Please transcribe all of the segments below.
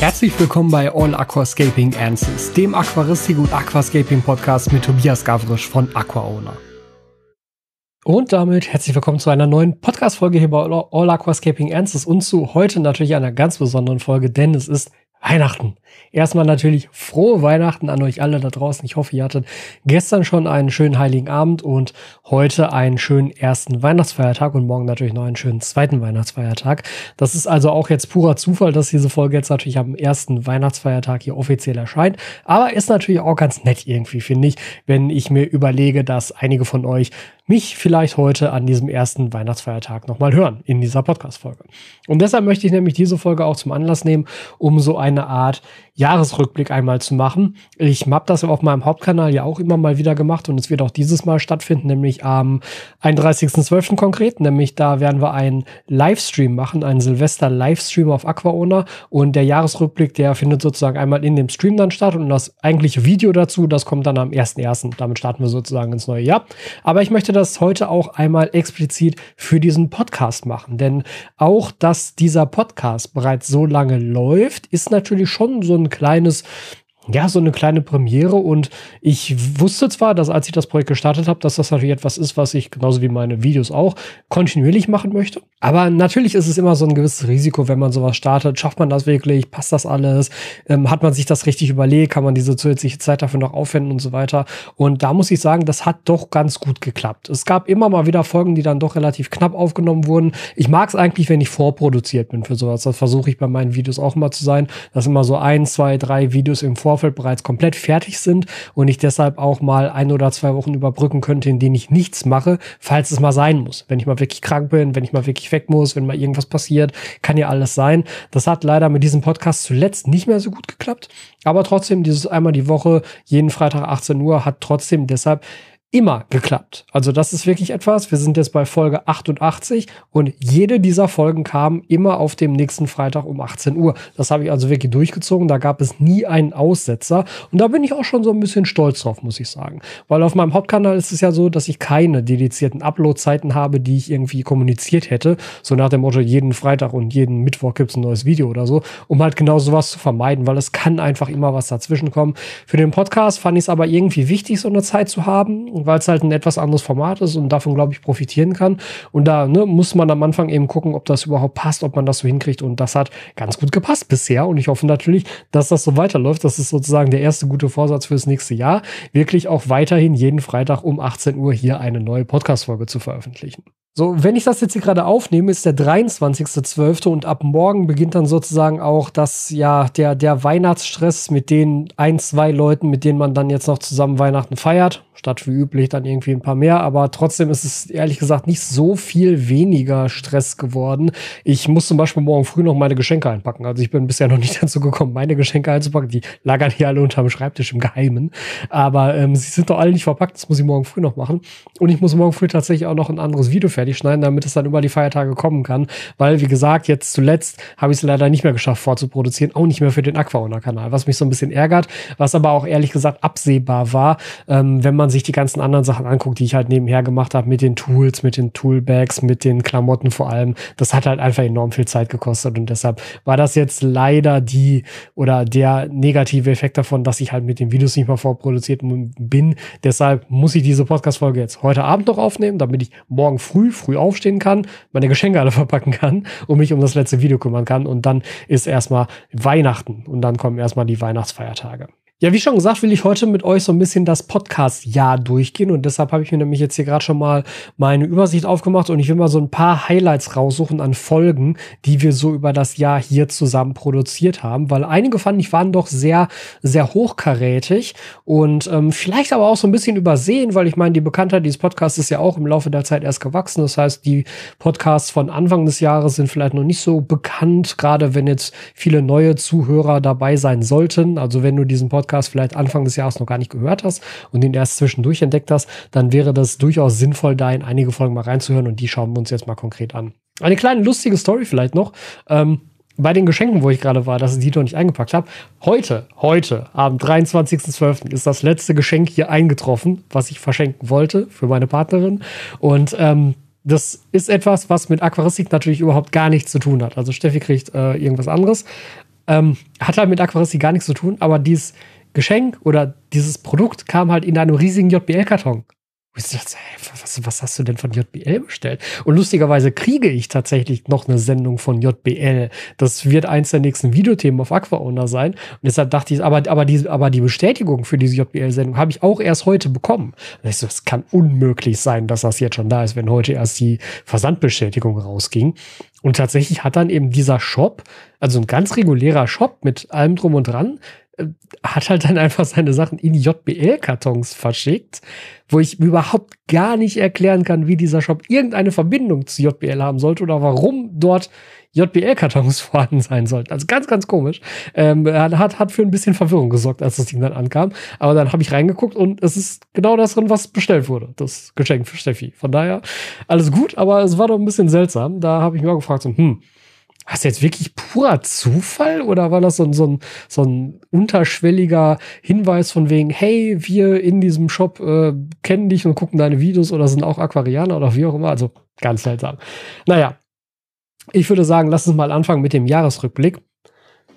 Herzlich willkommen bei All Aquascaping Answers, dem Aquaristik und Aquascaping Podcast mit Tobias Gavrisch von AquaOwner. Und damit herzlich willkommen zu einer neuen Podcast-Folge hier bei All Aquascaping Answers und zu heute natürlich einer ganz besonderen Folge, denn es ist Weihnachten. Erstmal natürlich frohe Weihnachten an euch alle da draußen. Ich hoffe, ihr hattet gestern schon einen schönen heiligen Abend und heute einen schönen ersten Weihnachtsfeiertag und morgen natürlich noch einen schönen zweiten Weihnachtsfeiertag. Das ist also auch jetzt purer Zufall, dass diese Folge jetzt natürlich am ersten Weihnachtsfeiertag hier offiziell erscheint. Aber ist natürlich auch ganz nett irgendwie, finde ich, wenn ich mir überlege, dass einige von euch mich vielleicht heute an diesem ersten Weihnachtsfeiertag nochmal hören in dieser Podcast-Folge. Und deshalb möchte ich nämlich diese Folge auch zum Anlass nehmen, um so eine Art Jahresrückblick einmal zu machen. Ich habe das auf meinem Hauptkanal ja auch immer mal wieder gemacht und es wird auch dieses Mal stattfinden, nämlich am 31.12. konkret. Nämlich da werden wir einen Livestream machen, einen Silvester-Livestream auf AquaOwner und der Jahresrückblick, der findet sozusagen einmal in dem Stream dann statt und das eigentliche Video dazu, das kommt dann am 1.1. Damit starten wir sozusagen ins neue Jahr. Aber ich möchte das heute auch einmal explizit für diesen Podcast machen, denn auch, dass dieser Podcast bereits so lange läuft, ist natürlich schon so ein kleines ja, so eine kleine Premiere und ich wusste zwar, dass als ich das Projekt gestartet habe, dass das natürlich etwas ist, was ich genauso wie meine Videos auch kontinuierlich machen möchte. Aber natürlich ist es immer so ein gewisses Risiko, wenn man sowas startet. Schafft man das wirklich? Passt das alles? Ähm, hat man sich das richtig überlegt? Kann man diese zusätzliche Zeit dafür noch aufwenden und so weiter? Und da muss ich sagen, das hat doch ganz gut geklappt. Es gab immer mal wieder Folgen, die dann doch relativ knapp aufgenommen wurden. Ich mag es eigentlich, wenn ich vorproduziert bin für sowas. Das versuche ich bei meinen Videos auch immer zu sein, dass immer so ein, zwei, drei Videos im Vorfeld Vorfeld bereits komplett fertig sind und ich deshalb auch mal ein oder zwei Wochen überbrücken könnte, in denen ich nichts mache, falls es mal sein muss. Wenn ich mal wirklich krank bin, wenn ich mal wirklich weg muss, wenn mal irgendwas passiert, kann ja alles sein. Das hat leider mit diesem Podcast zuletzt nicht mehr so gut geklappt. Aber trotzdem, dieses einmal die Woche, jeden Freitag 18 Uhr, hat trotzdem deshalb immer geklappt. Also das ist wirklich etwas. Wir sind jetzt bei Folge 88 und jede dieser Folgen kam immer auf dem nächsten Freitag um 18 Uhr. Das habe ich also wirklich durchgezogen. Da gab es nie einen Aussetzer und da bin ich auch schon so ein bisschen stolz drauf, muss ich sagen. Weil auf meinem Hauptkanal ist es ja so, dass ich keine dedizierten Upload-Zeiten habe, die ich irgendwie kommuniziert hätte. So nach dem Motto, jeden Freitag und jeden Mittwoch gibt es ein neues Video oder so, um halt genau sowas zu vermeiden, weil es kann einfach immer was dazwischen kommen. Für den Podcast fand ich es aber irgendwie wichtig, so eine Zeit zu haben weil es halt ein etwas anderes Format ist und davon, glaube ich, profitieren kann. Und da ne, muss man am Anfang eben gucken, ob das überhaupt passt, ob man das so hinkriegt. Und das hat ganz gut gepasst bisher. Und ich hoffe natürlich, dass das so weiterläuft. Das ist sozusagen der erste gute Vorsatz fürs nächste Jahr, wirklich auch weiterhin jeden Freitag um 18 Uhr hier eine neue Podcast-Folge zu veröffentlichen. So, wenn ich das jetzt hier gerade aufnehme, ist der 23.12. und ab morgen beginnt dann sozusagen auch das, ja, der, der Weihnachtsstress mit den ein, zwei Leuten, mit denen man dann jetzt noch zusammen Weihnachten feiert statt wie üblich dann irgendwie ein paar mehr. Aber trotzdem ist es ehrlich gesagt nicht so viel weniger Stress geworden. Ich muss zum Beispiel morgen früh noch meine Geschenke einpacken. Also ich bin bisher noch nicht dazu gekommen, meine Geschenke einzupacken. Die lagern hier alle unterm Schreibtisch im Geheimen. Aber ähm, sie sind doch alle nicht verpackt. Das muss ich morgen früh noch machen. Und ich muss morgen früh tatsächlich auch noch ein anderes Video fertig schneiden, damit es dann über die Feiertage kommen kann. Weil, wie gesagt, jetzt zuletzt habe ich es leider nicht mehr geschafft vorzuproduzieren. Auch nicht mehr für den Aquaona-Kanal. Was mich so ein bisschen ärgert. Was aber auch ehrlich gesagt absehbar war, ähm, wenn man man sich die ganzen anderen Sachen anguckt, die ich halt nebenher gemacht habe, mit den Tools, mit den Toolbags, mit den Klamotten vor allem, das hat halt einfach enorm viel Zeit gekostet und deshalb war das jetzt leider die oder der negative Effekt davon, dass ich halt mit den Videos nicht mal vorproduziert bin. Deshalb muss ich diese Podcast-Folge jetzt heute Abend noch aufnehmen, damit ich morgen früh, früh aufstehen kann, meine Geschenke alle verpacken kann und mich um das letzte Video kümmern kann und dann ist erstmal Weihnachten und dann kommen erstmal die Weihnachtsfeiertage. Ja, wie schon gesagt, will ich heute mit euch so ein bisschen das Podcast-Jahr durchgehen und deshalb habe ich mir nämlich jetzt hier gerade schon mal meine Übersicht aufgemacht und ich will mal so ein paar Highlights raussuchen an Folgen, die wir so über das Jahr hier zusammen produziert haben, weil einige fand ich waren doch sehr, sehr hochkarätig und ähm, vielleicht aber auch so ein bisschen übersehen, weil ich meine, die Bekanntheit dieses Podcasts ist ja auch im Laufe der Zeit erst gewachsen. Das heißt, die Podcasts von Anfang des Jahres sind vielleicht noch nicht so bekannt, gerade wenn jetzt viele neue Zuhörer dabei sein sollten. Also wenn du diesen Podcast Podcast vielleicht Anfang des Jahres noch gar nicht gehört hast und den erst zwischendurch entdeckt hast, dann wäre das durchaus sinnvoll, da in einige Folgen mal reinzuhören und die schauen wir uns jetzt mal konkret an. Eine kleine lustige Story vielleicht noch. Ähm, bei den Geschenken, wo ich gerade war, dass ich die noch nicht eingepackt habe. Heute, heute, am 23.12. ist das letzte Geschenk hier eingetroffen, was ich verschenken wollte für meine Partnerin. Und ähm, das ist etwas, was mit Aquaristik natürlich überhaupt gar nichts zu tun hat. Also Steffi kriegt äh, irgendwas anderes. Ähm, hat halt mit Aquaristik gar nichts zu tun, aber dieses Geschenk oder dieses Produkt kam halt in einem riesigen JBL-Karton. Was, was, hast du denn von JBL bestellt? Und lustigerweise kriege ich tatsächlich noch eine Sendung von JBL. Das wird eins der nächsten Videothemen auf AquaOwner sein. Und deshalb dachte ich, aber, aber, die, aber die Bestätigung für diese JBL-Sendung habe ich auch erst heute bekommen. Und ich so, es kann unmöglich sein, dass das jetzt schon da ist, wenn heute erst die Versandbestätigung rausging. Und tatsächlich hat dann eben dieser Shop, also ein ganz regulärer Shop mit allem drum und dran, hat halt dann einfach seine Sachen in JBL-Kartons verschickt, wo ich überhaupt gar nicht erklären kann, wie dieser Shop irgendeine Verbindung zu JBL haben sollte oder warum dort JBL-Kartons vorhanden sein sollten. Also ganz, ganz komisch. Ähm, hat, hat für ein bisschen Verwirrung gesorgt, als das Ding dann ankam. Aber dann habe ich reingeguckt und es ist genau das drin, was bestellt wurde. Das Geschenk für Steffi. Von daher alles gut, aber es war doch ein bisschen seltsam. Da habe ich mir auch gefragt, so, hm, was jetzt wirklich purer Zufall oder war das so ein, so ein, so ein unterschwelliger Hinweis von wegen, hey, wir in diesem Shop äh, kennen dich und gucken deine Videos oder sind auch Aquarianer oder wie auch immer? Also ganz seltsam. Naja, ich würde sagen, lass uns mal anfangen mit dem Jahresrückblick.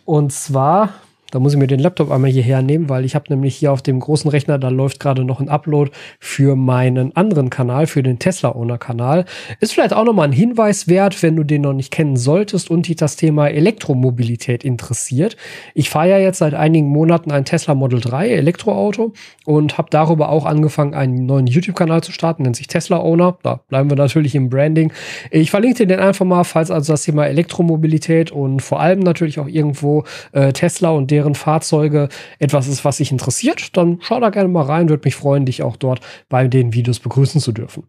Und zwar da muss ich mir den Laptop einmal hierher nehmen, weil ich habe nämlich hier auf dem großen Rechner, da läuft gerade noch ein Upload für meinen anderen Kanal, für den Tesla Owner Kanal. Ist vielleicht auch nochmal ein Hinweis wert, wenn du den noch nicht kennen solltest und dich das Thema Elektromobilität interessiert. Ich fahre ja jetzt seit einigen Monaten ein Tesla Model 3 Elektroauto und habe darüber auch angefangen, einen neuen YouTube-Kanal zu starten, nennt sich Tesla Owner. Da bleiben wir natürlich im Branding. Ich verlinke dir den einfach mal, falls also das Thema Elektromobilität und vor allem natürlich auch irgendwo äh, Tesla und deren deren Fahrzeuge etwas ist, was dich interessiert, dann schau da gerne mal rein. Würde mich freuen, dich auch dort bei den Videos begrüßen zu dürfen.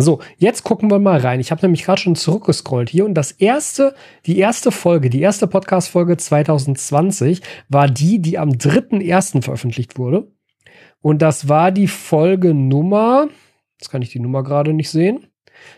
So, jetzt gucken wir mal rein. Ich habe nämlich gerade schon zurückgescrollt hier und das erste, die erste Folge, die erste Podcast-Folge 2020 war die, die am 3.1. veröffentlicht wurde. Und das war die Folge Nummer, jetzt kann ich die Nummer gerade nicht sehen.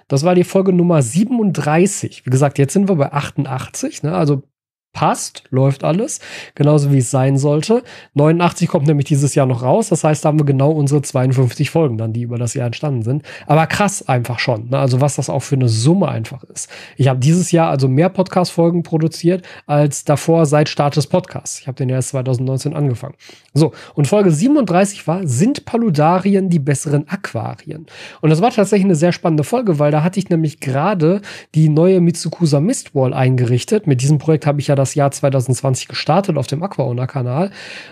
Das war die Folge Nummer 37. Wie gesagt, jetzt sind wir bei 88, ne? also passt, läuft alles, genauso wie es sein sollte. 89 kommt nämlich dieses Jahr noch raus, das heißt, da haben wir genau unsere 52 Folgen dann, die über das Jahr entstanden sind. Aber krass einfach schon, ne? also was das auch für eine Summe einfach ist. Ich habe dieses Jahr also mehr Podcast-Folgen produziert als davor seit Start des Podcasts. Ich habe den erst 2019 angefangen. So, und Folge 37 war, sind Paludarien die besseren Aquarien? Und das war tatsächlich eine sehr spannende Folge, weil da hatte ich nämlich gerade die neue Mitsukusa Mistwall eingerichtet. Mit diesem Projekt habe ich ja das Jahr 2020 gestartet auf dem Aquaona-Kanal.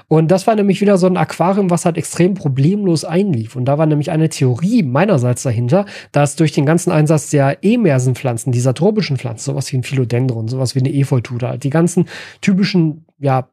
Und das war nämlich wieder so ein Aquarium, was halt extrem problemlos einlief. Und da war nämlich eine Theorie meinerseits dahinter, dass durch den ganzen Einsatz der Emersenpflanzen, dieser tropischen Pflanzen, sowas wie ein Philodendron, sowas wie eine Efeutude, halt die ganzen typischen, ja,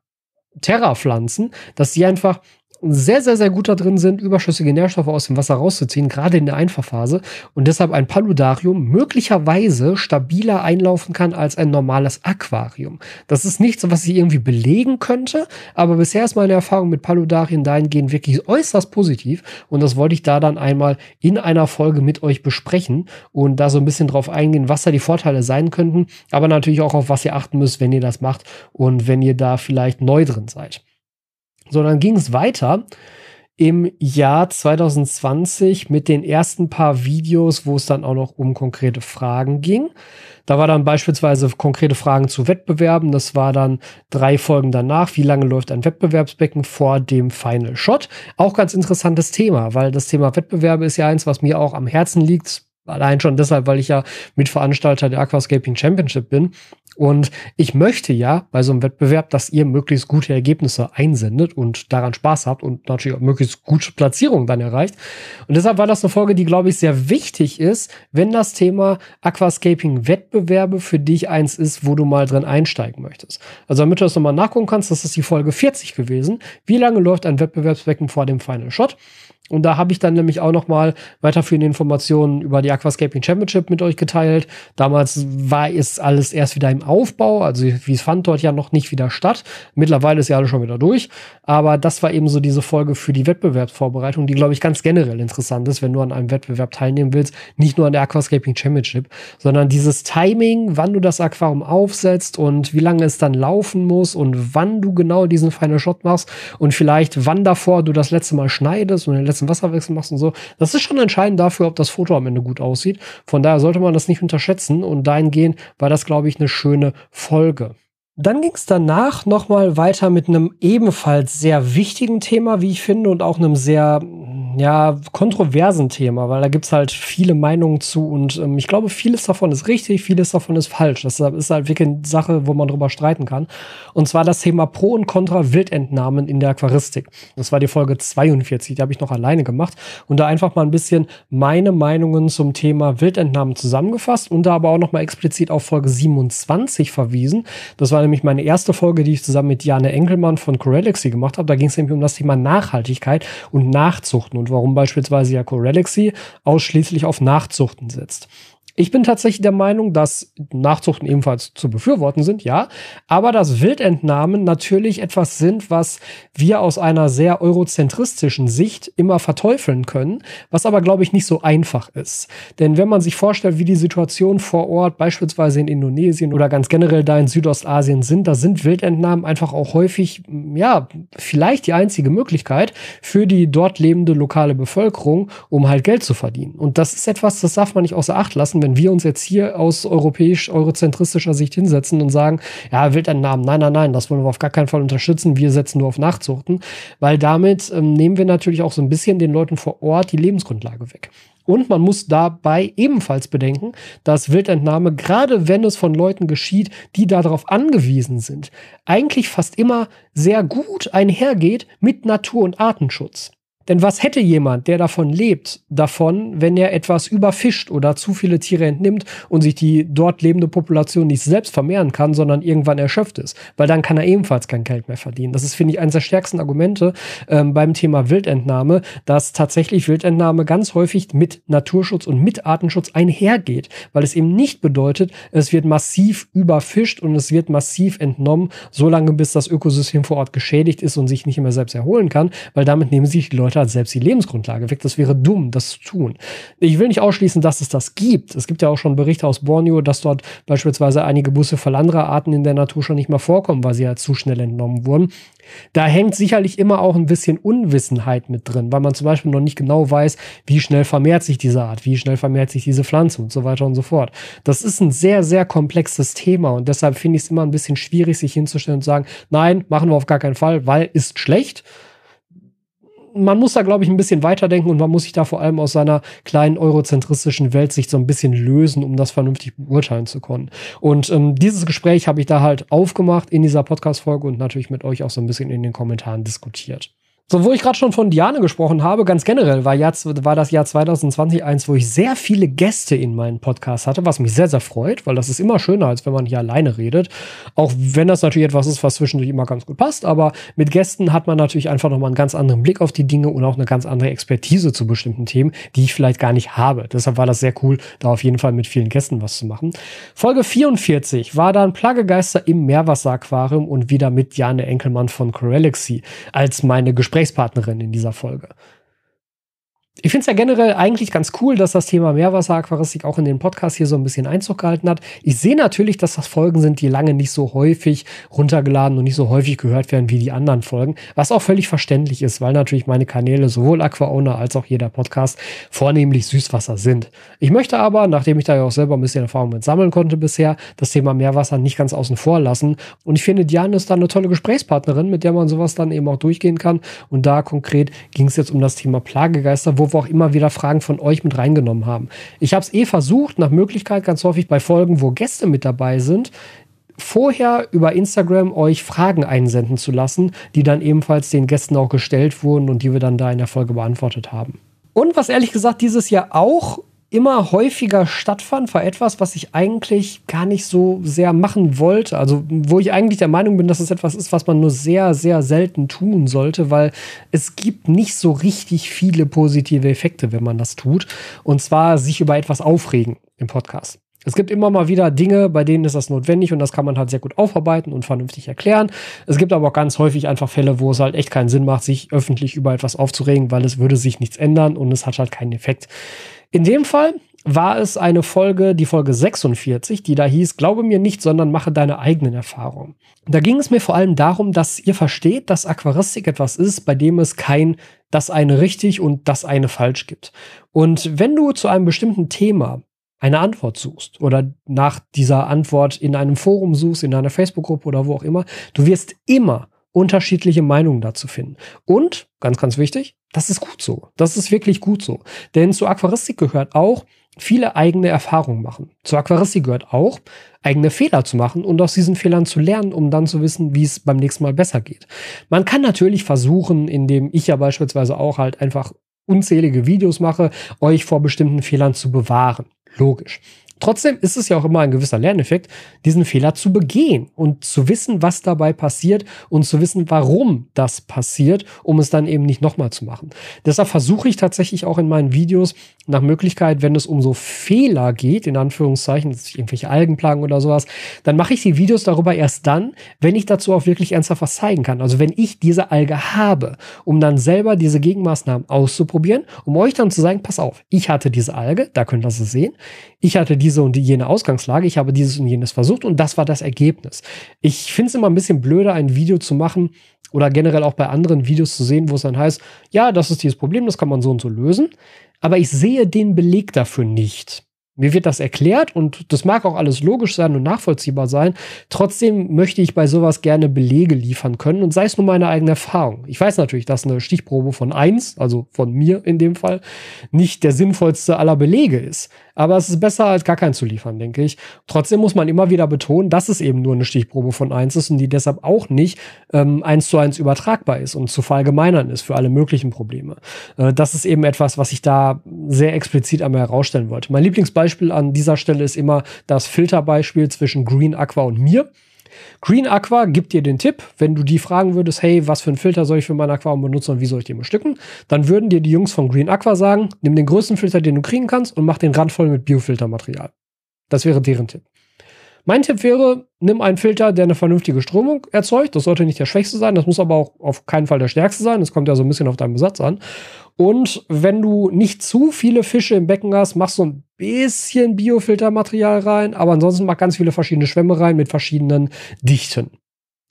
Terra-Pflanzen, dass sie einfach sehr, sehr, sehr gut da drin sind, überschüssige Nährstoffe aus dem Wasser rauszuziehen, gerade in der Einfachphase. Und deshalb ein Paludarium möglicherweise stabiler einlaufen kann als ein normales Aquarium. Das ist nichts, was ich irgendwie belegen könnte, aber bisher ist meine Erfahrung mit Paludarien dahingehend wirklich äußerst positiv. Und das wollte ich da dann einmal in einer Folge mit euch besprechen und da so ein bisschen drauf eingehen, was da die Vorteile sein könnten, aber natürlich auch auf was ihr achten müsst, wenn ihr das macht und wenn ihr da vielleicht neu drin seid. So, dann ging es weiter im Jahr 2020 mit den ersten paar Videos, wo es dann auch noch um konkrete Fragen ging. Da war dann beispielsweise konkrete Fragen zu Wettbewerben. Das war dann drei Folgen danach. Wie lange läuft ein Wettbewerbsbecken vor dem Final Shot? Auch ganz interessantes Thema, weil das Thema Wettbewerbe ist ja eins, was mir auch am Herzen liegt. Allein schon deshalb, weil ich ja Mitveranstalter der Aquascaping Championship bin. Und ich möchte ja bei so einem Wettbewerb, dass ihr möglichst gute Ergebnisse einsendet und daran Spaß habt und natürlich auch möglichst gute Platzierungen dann erreicht. Und deshalb war das eine Folge, die, glaube ich, sehr wichtig ist, wenn das Thema Aquascaping Wettbewerbe für dich eins ist, wo du mal drin einsteigen möchtest. Also damit du das nochmal nachgucken kannst, das ist die Folge 40 gewesen. Wie lange läuft ein Wettbewerbsbecken vor dem Final Shot? Und da habe ich dann nämlich auch noch mal weiterführende Informationen über die Aquascaping Championship mit euch geteilt. Damals war es alles erst wieder im Aufbau, also wie es fand dort ja noch nicht wieder statt. Mittlerweile ist ja alles schon wieder durch. Aber das war eben so diese Folge für die Wettbewerbsvorbereitung, die, glaube ich, ganz generell interessant ist, wenn du an einem Wettbewerb teilnehmen willst. Nicht nur an der Aquascaping Championship, sondern dieses Timing, wann du das Aquarium aufsetzt und wie lange es dann laufen muss und wann du genau diesen Final Shot machst und vielleicht wann davor du das letzte Mal schneidest und den letzten Wasserwechsel machst und so. Das ist schon entscheidend dafür, ob das Foto am Ende gut aussieht. Von daher sollte man das nicht unterschätzen und dahingehend war das, glaube ich, eine schöne Folge. Dann ging es danach nochmal weiter mit einem ebenfalls sehr wichtigen Thema, wie ich finde, und auch einem sehr ja, kontroversen Thema, weil da gibt's halt viele Meinungen zu und ähm, ich glaube, vieles davon ist richtig, vieles davon ist falsch. Das ist halt wirklich eine Sache, wo man drüber streiten kann. Und zwar das Thema Pro und Contra Wildentnahmen in der Aquaristik. Das war die Folge 42, die habe ich noch alleine gemacht und da einfach mal ein bisschen meine Meinungen zum Thema Wildentnahmen zusammengefasst und da aber auch noch mal explizit auf Folge 27 verwiesen. Das war nämlich meine erste Folge, die ich zusammen mit Jane Enkelmann von Corelixy gemacht habe. Da ging es nämlich um das Thema Nachhaltigkeit und Nachzuchten warum beispielsweise ja Corelixy ausschließlich auf Nachzuchten setzt. Ich bin tatsächlich der Meinung, dass Nachzuchten ebenfalls zu befürworten sind, ja, aber dass Wildentnahmen natürlich etwas sind, was wir aus einer sehr eurozentristischen Sicht immer verteufeln können, was aber, glaube ich, nicht so einfach ist. Denn wenn man sich vorstellt, wie die Situation vor Ort, beispielsweise in Indonesien oder ganz generell da in Südostasien sind, da sind Wildentnahmen einfach auch häufig, ja, vielleicht die einzige Möglichkeit für die dort lebende lokale Bevölkerung, um halt Geld zu verdienen. Und das ist etwas, das darf man nicht außer Acht lassen, wenn wir uns jetzt hier aus europäisch-eurozentristischer Sicht hinsetzen und sagen, ja, Wildentnahmen, nein, nein, nein, das wollen wir auf gar keinen Fall unterstützen, wir setzen nur auf Nachzuchten, weil damit ähm, nehmen wir natürlich auch so ein bisschen den Leuten vor Ort die Lebensgrundlage weg. Und man muss dabei ebenfalls bedenken, dass Wildentnahme, gerade wenn es von Leuten geschieht, die darauf angewiesen sind, eigentlich fast immer sehr gut einhergeht mit Natur- und Artenschutz. Denn was hätte jemand, der davon lebt, davon, wenn er etwas überfischt oder zu viele Tiere entnimmt und sich die dort lebende Population nicht selbst vermehren kann, sondern irgendwann erschöpft ist? Weil dann kann er ebenfalls kein Geld mehr verdienen. Das ist, finde ich, eines der stärksten Argumente ähm, beim Thema Wildentnahme, dass tatsächlich Wildentnahme ganz häufig mit Naturschutz und mit Artenschutz einhergeht, weil es eben nicht bedeutet, es wird massiv überfischt und es wird massiv entnommen, solange bis das Ökosystem vor Ort geschädigt ist und sich nicht mehr selbst erholen kann, weil damit nehmen sich die Leute Leute selbst die Lebensgrundlage weg. Das wäre dumm, das zu tun. Ich will nicht ausschließen, dass es das gibt. Es gibt ja auch schon Berichte aus Borneo, dass dort beispielsweise einige Busse für andere Arten in der Natur schon nicht mehr vorkommen, weil sie ja zu schnell entnommen wurden. Da hängt sicherlich immer auch ein bisschen Unwissenheit mit drin, weil man zum Beispiel noch nicht genau weiß, wie schnell vermehrt sich diese Art, wie schnell vermehrt sich diese Pflanze und so weiter und so fort. Das ist ein sehr, sehr komplexes Thema und deshalb finde ich es immer ein bisschen schwierig, sich hinzustellen und zu sagen, nein, machen wir auf gar keinen Fall, weil ist schlecht man muss da, glaube ich, ein bisschen weiterdenken und man muss sich da vor allem aus seiner kleinen eurozentristischen Welt sich so ein bisschen lösen, um das vernünftig beurteilen zu können. Und ähm, dieses Gespräch habe ich da halt aufgemacht in dieser Podcast-Folge und natürlich mit euch auch so ein bisschen in den Kommentaren diskutiert. So, wo ich gerade schon von Diane gesprochen habe, ganz generell war, Jahr, war das Jahr 2020 eins, wo ich sehr viele Gäste in meinen Podcast hatte, was mich sehr, sehr freut, weil das ist immer schöner, als wenn man hier alleine redet. Auch wenn das natürlich etwas ist, was zwischendurch immer ganz gut passt, aber mit Gästen hat man natürlich einfach nochmal einen ganz anderen Blick auf die Dinge und auch eine ganz andere Expertise zu bestimmten Themen, die ich vielleicht gar nicht habe. Deshalb war das sehr cool, da auf jeden Fall mit vielen Gästen was zu machen. Folge 44 war dann Plagegeister im Meerwasseraquarium und wieder mit Jane Enkelmann von Corelixy als meine Gespräche Gesprächspartnerin in dieser Folge. Ich finde es ja generell eigentlich ganz cool, dass das Thema Meerwasseraquaristik auch in den Podcast hier so ein bisschen Einzug gehalten hat. Ich sehe natürlich, dass das Folgen sind, die lange nicht so häufig runtergeladen und nicht so häufig gehört werden wie die anderen Folgen, was auch völlig verständlich ist, weil natürlich meine Kanäle sowohl AquaOwner als auch jeder Podcast vornehmlich Süßwasser sind. Ich möchte aber, nachdem ich da ja auch selber ein bisschen Erfahrung mit sammeln konnte bisher, das Thema Meerwasser nicht ganz außen vor lassen. Und ich finde, Diane ist da eine tolle Gesprächspartnerin, mit der man sowas dann eben auch durchgehen kann. Und da konkret ging es jetzt um das Thema Plagegeister, wo wo wir auch immer wieder Fragen von euch mit reingenommen haben. Ich habe es eh versucht, nach Möglichkeit ganz häufig bei Folgen, wo Gäste mit dabei sind, vorher über Instagram euch Fragen einsenden zu lassen, die dann ebenfalls den Gästen auch gestellt wurden und die wir dann da in der Folge beantwortet haben. Und was ehrlich gesagt dieses Jahr auch immer häufiger stattfand, war etwas, was ich eigentlich gar nicht so sehr machen wollte. Also, wo ich eigentlich der Meinung bin, dass es etwas ist, was man nur sehr, sehr selten tun sollte, weil es gibt nicht so richtig viele positive Effekte, wenn man das tut. Und zwar sich über etwas aufregen im Podcast. Es gibt immer mal wieder Dinge, bei denen ist das notwendig und das kann man halt sehr gut aufarbeiten und vernünftig erklären. Es gibt aber auch ganz häufig einfach Fälle, wo es halt echt keinen Sinn macht, sich öffentlich über etwas aufzuregen, weil es würde sich nichts ändern und es hat halt keinen Effekt. In dem Fall war es eine Folge, die Folge 46, die da hieß, glaube mir nicht, sondern mache deine eigenen Erfahrungen. Da ging es mir vor allem darum, dass ihr versteht, dass Aquaristik etwas ist, bei dem es kein das eine richtig und das eine falsch gibt. Und wenn du zu einem bestimmten Thema eine Antwort suchst oder nach dieser Antwort in einem Forum suchst, in einer Facebook-Gruppe oder wo auch immer, du wirst immer unterschiedliche Meinungen dazu finden. Und, ganz, ganz wichtig, das ist gut so. Das ist wirklich gut so. Denn zur Aquaristik gehört auch, viele eigene Erfahrungen machen. Zur Aquaristik gehört auch, eigene Fehler zu machen und aus diesen Fehlern zu lernen, um dann zu wissen, wie es beim nächsten Mal besser geht. Man kann natürlich versuchen, indem ich ja beispielsweise auch halt einfach unzählige Videos mache, euch vor bestimmten Fehlern zu bewahren. Logisch. Trotzdem ist es ja auch immer ein gewisser Lerneffekt, diesen Fehler zu begehen und zu wissen, was dabei passiert und zu wissen, warum das passiert, um es dann eben nicht nochmal zu machen. Deshalb versuche ich tatsächlich auch in meinen Videos nach Möglichkeit, wenn es um so Fehler geht, in Anführungszeichen, irgendwelche Algenplagen oder sowas, dann mache ich die Videos darüber erst dann, wenn ich dazu auch wirklich ernsthaft was zeigen kann. Also wenn ich diese Alge habe, um dann selber diese Gegenmaßnahmen auszuprobieren, um euch dann zu sagen, pass auf, ich hatte diese Alge, da könnt ihr es sehen, ich hatte diese und jene Ausgangslage, ich habe dieses und jenes versucht und das war das Ergebnis. Ich finde es immer ein bisschen blöder, ein Video zu machen oder generell auch bei anderen Videos zu sehen, wo es dann heißt, ja, das ist dieses Problem, das kann man so und so lösen, aber ich sehe den Beleg dafür nicht. Mir wird das erklärt und das mag auch alles logisch sein und nachvollziehbar sein. Trotzdem möchte ich bei sowas gerne Belege liefern können und sei es nur meine eigene Erfahrung. Ich weiß natürlich, dass eine Stichprobe von eins, also von mir in dem Fall, nicht der sinnvollste aller Belege ist. Aber es ist besser, als gar keinen zu liefern, denke ich. Trotzdem muss man immer wieder betonen, dass es eben nur eine Stichprobe von eins ist und die deshalb auch nicht ähm, eins zu eins übertragbar ist und zu verallgemeinern ist für alle möglichen Probleme. Äh, das ist eben etwas, was ich da sehr explizit einmal herausstellen wollte. Mein Lieblingsbeispiel an dieser Stelle ist immer das Filterbeispiel zwischen Green Aqua und mir. Green Aqua gibt dir den Tipp, wenn du die fragen würdest, hey, was für einen Filter soll ich für mein Aquarium benutzen und wie soll ich den bestücken, dann würden dir die Jungs von Green Aqua sagen, nimm den größten Filter, den du kriegen kannst und mach den Rand voll mit Biofiltermaterial. Das wäre deren Tipp. Mein Tipp wäre, nimm einen Filter, der eine vernünftige Strömung erzeugt. Das sollte nicht der schwächste sein, das muss aber auch auf keinen Fall der stärkste sein. Das kommt ja so ein bisschen auf deinen Besatz an. Und wenn du nicht zu viele Fische im Becken hast, machst du ein bisschen Biofiltermaterial rein, aber ansonsten mach ganz viele verschiedene Schwämme rein mit verschiedenen Dichten.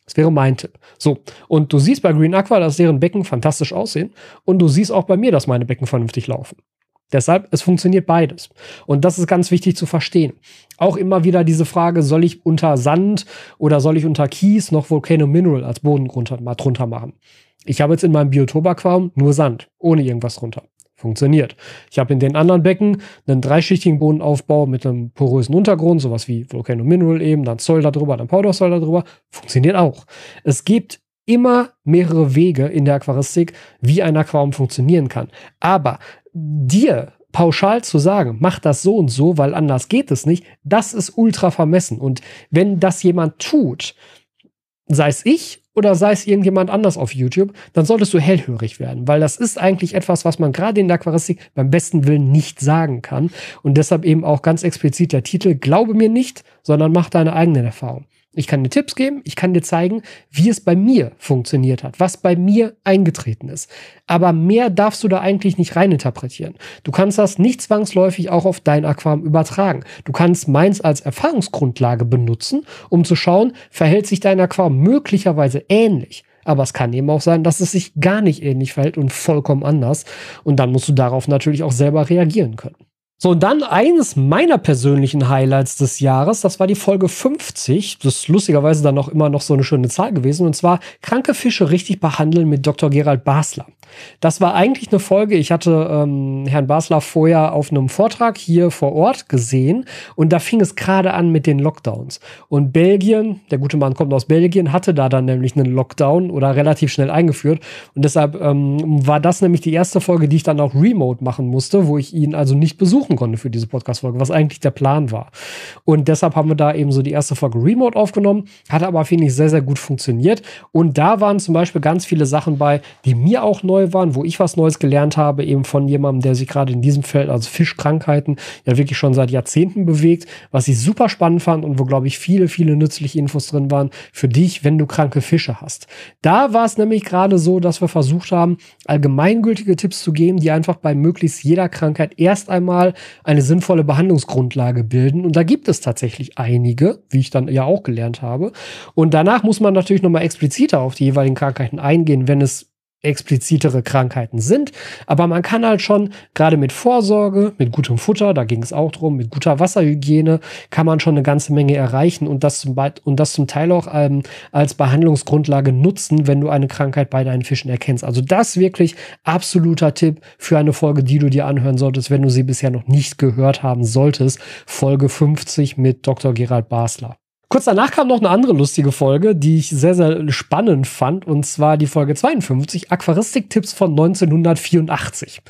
Das wäre mein Tipp. So, und du siehst bei Green Aqua, dass deren Becken fantastisch aussehen. Und du siehst auch bei mir, dass meine Becken vernünftig laufen. Deshalb, es funktioniert beides. Und das ist ganz wichtig zu verstehen. Auch immer wieder diese Frage, soll ich unter Sand oder soll ich unter Kies noch Volcano Mineral als Boden drunter, mal drunter machen? Ich habe jetzt in meinem Biotop-Aquarium nur Sand, ohne irgendwas drunter. Funktioniert. Ich habe in den anderen Becken einen dreischichtigen Bodenaufbau mit einem porösen Untergrund, sowas wie Volcano Mineral eben, dann Zoll da drüber, dann Powder Zoll da drüber. Funktioniert auch. Es gibt immer mehrere Wege in der Aquaristik, wie ein Aquarium funktionieren kann. Aber dir pauschal zu sagen, mach das so und so, weil anders geht es nicht, das ist ultra vermessen. Und wenn das jemand tut, sei es ich oder sei es irgendjemand anders auf YouTube, dann solltest du hellhörig werden, weil das ist eigentlich etwas, was man gerade in der Aquaristik beim besten Willen nicht sagen kann. Und deshalb eben auch ganz explizit der Titel, glaube mir nicht, sondern mach deine eigenen Erfahrungen. Ich kann dir Tipps geben, ich kann dir zeigen, wie es bei mir funktioniert hat, was bei mir eingetreten ist. Aber mehr darfst du da eigentlich nicht reininterpretieren. Du kannst das nicht zwangsläufig auch auf dein Aquarium übertragen. Du kannst meins als Erfahrungsgrundlage benutzen, um zu schauen, verhält sich dein Aquarium möglicherweise ähnlich. Aber es kann eben auch sein, dass es sich gar nicht ähnlich verhält und vollkommen anders. Und dann musst du darauf natürlich auch selber reagieren können. So, und dann eines meiner persönlichen Highlights des Jahres, das war die Folge 50. Das ist lustigerweise dann auch immer noch so eine schöne Zahl gewesen. Und zwar kranke Fische richtig behandeln mit Dr. Gerald Basler. Das war eigentlich eine Folge, ich hatte ähm, Herrn Basler vorher auf einem Vortrag hier vor Ort gesehen und da fing es gerade an mit den Lockdowns. Und Belgien, der gute Mann kommt aus Belgien, hatte da dann nämlich einen Lockdown oder relativ schnell eingeführt. Und deshalb ähm, war das nämlich die erste Folge, die ich dann auch remote machen musste, wo ich ihn also nicht besuchen konnte für diese Podcast-Folge, was eigentlich der Plan war. Und deshalb haben wir da eben so die erste Folge remote aufgenommen, hat aber, finde ich, sehr, sehr gut funktioniert. Und da waren zum Beispiel ganz viele Sachen bei, die mir auch neu neu waren, wo ich was Neues gelernt habe, eben von jemandem, der sich gerade in diesem Feld, also Fischkrankheiten, ja wirklich schon seit Jahrzehnten bewegt, was ich super spannend fand und wo, glaube ich, viele, viele nützliche Infos drin waren für dich, wenn du kranke Fische hast. Da war es nämlich gerade so, dass wir versucht haben, allgemeingültige Tipps zu geben, die einfach bei möglichst jeder Krankheit erst einmal eine sinnvolle Behandlungsgrundlage bilden. Und da gibt es tatsächlich einige, wie ich dann ja auch gelernt habe. Und danach muss man natürlich nochmal expliziter auf die jeweiligen Krankheiten eingehen, wenn es explizitere Krankheiten sind. Aber man kann halt schon, gerade mit Vorsorge, mit gutem Futter, da ging es auch drum, mit guter Wasserhygiene, kann man schon eine ganze Menge erreichen und das zum, und das zum Teil auch ähm, als Behandlungsgrundlage nutzen, wenn du eine Krankheit bei deinen Fischen erkennst. Also das wirklich absoluter Tipp für eine Folge, die du dir anhören solltest, wenn du sie bisher noch nicht gehört haben solltest. Folge 50 mit Dr. Gerald Basler. Kurz danach kam noch eine andere lustige Folge, die ich sehr, sehr spannend fand, und zwar die Folge 52, Aquaristik-Tipps von 1984.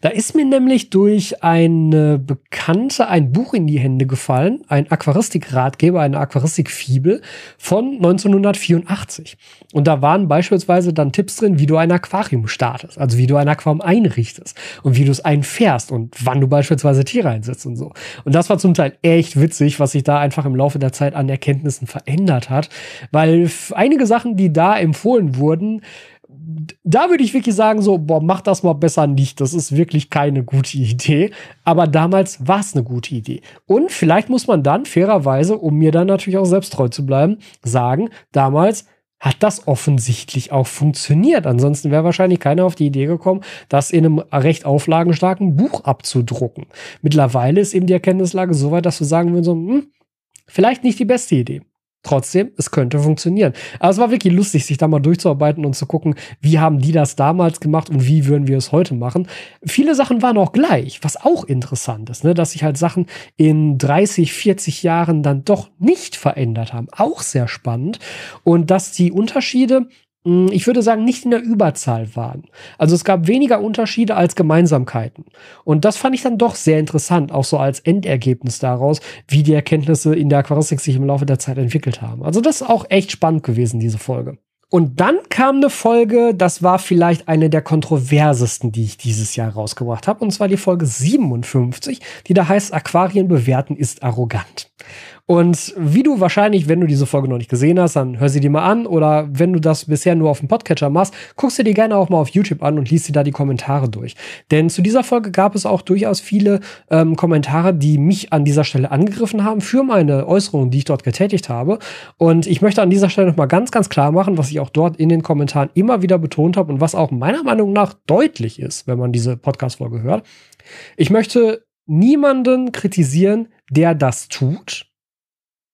Da ist mir nämlich durch eine Bekannte ein Buch in die Hände gefallen, ein Aquaristik-Ratgeber, eine Aquaristik-Fibel von 1984. Und da waren beispielsweise dann Tipps drin, wie du ein Aquarium startest, also wie du ein Aquarium einrichtest und wie du es einfährst und wann du beispielsweise Tiere einsetzt und so. Und das war zum Teil echt witzig, was sich da einfach im Laufe der Zeit anerkennt Erkenntnissen verändert hat, weil einige Sachen, die da empfohlen wurden, da würde ich wirklich sagen, so, boah, mach das mal besser nicht. Das ist wirklich keine gute Idee. Aber damals war es eine gute Idee. Und vielleicht muss man dann fairerweise, um mir dann natürlich auch selbst treu zu bleiben, sagen, damals hat das offensichtlich auch funktioniert. Ansonsten wäre wahrscheinlich keiner auf die Idee gekommen, das in einem recht auflagenstarken Buch abzudrucken. Mittlerweile ist eben die Erkenntnislage so weit, dass wir sagen würden, so, hm, Vielleicht nicht die beste Idee. Trotzdem, es könnte funktionieren. Aber es war wirklich lustig, sich da mal durchzuarbeiten und zu gucken, wie haben die das damals gemacht und wie würden wir es heute machen. Viele Sachen waren auch gleich, was auch interessant ist, ne? dass sich halt Sachen in 30, 40 Jahren dann doch nicht verändert haben. Auch sehr spannend. Und dass die Unterschiede ich würde sagen, nicht in der Überzahl waren. Also es gab weniger Unterschiede als Gemeinsamkeiten. Und das fand ich dann doch sehr interessant, auch so als Endergebnis daraus, wie die Erkenntnisse in der Aquaristik sich im Laufe der Zeit entwickelt haben. Also das ist auch echt spannend gewesen, diese Folge. Und dann kam eine Folge, das war vielleicht eine der kontroversesten, die ich dieses Jahr rausgebracht habe, und zwar die Folge 57, die da heißt Aquarien bewerten ist arrogant. Und wie du wahrscheinlich, wenn du diese Folge noch nicht gesehen hast, dann hör sie dir mal an. Oder wenn du das bisher nur auf dem Podcatcher machst, guckst du dir gerne auch mal auf YouTube an und liest dir da die Kommentare durch. Denn zu dieser Folge gab es auch durchaus viele ähm, Kommentare, die mich an dieser Stelle angegriffen haben für meine Äußerungen, die ich dort getätigt habe. Und ich möchte an dieser Stelle noch mal ganz, ganz klar machen, was ich auch dort in den Kommentaren immer wieder betont habe und was auch meiner Meinung nach deutlich ist, wenn man diese Podcast-Folge hört. Ich möchte niemanden kritisieren, der das tut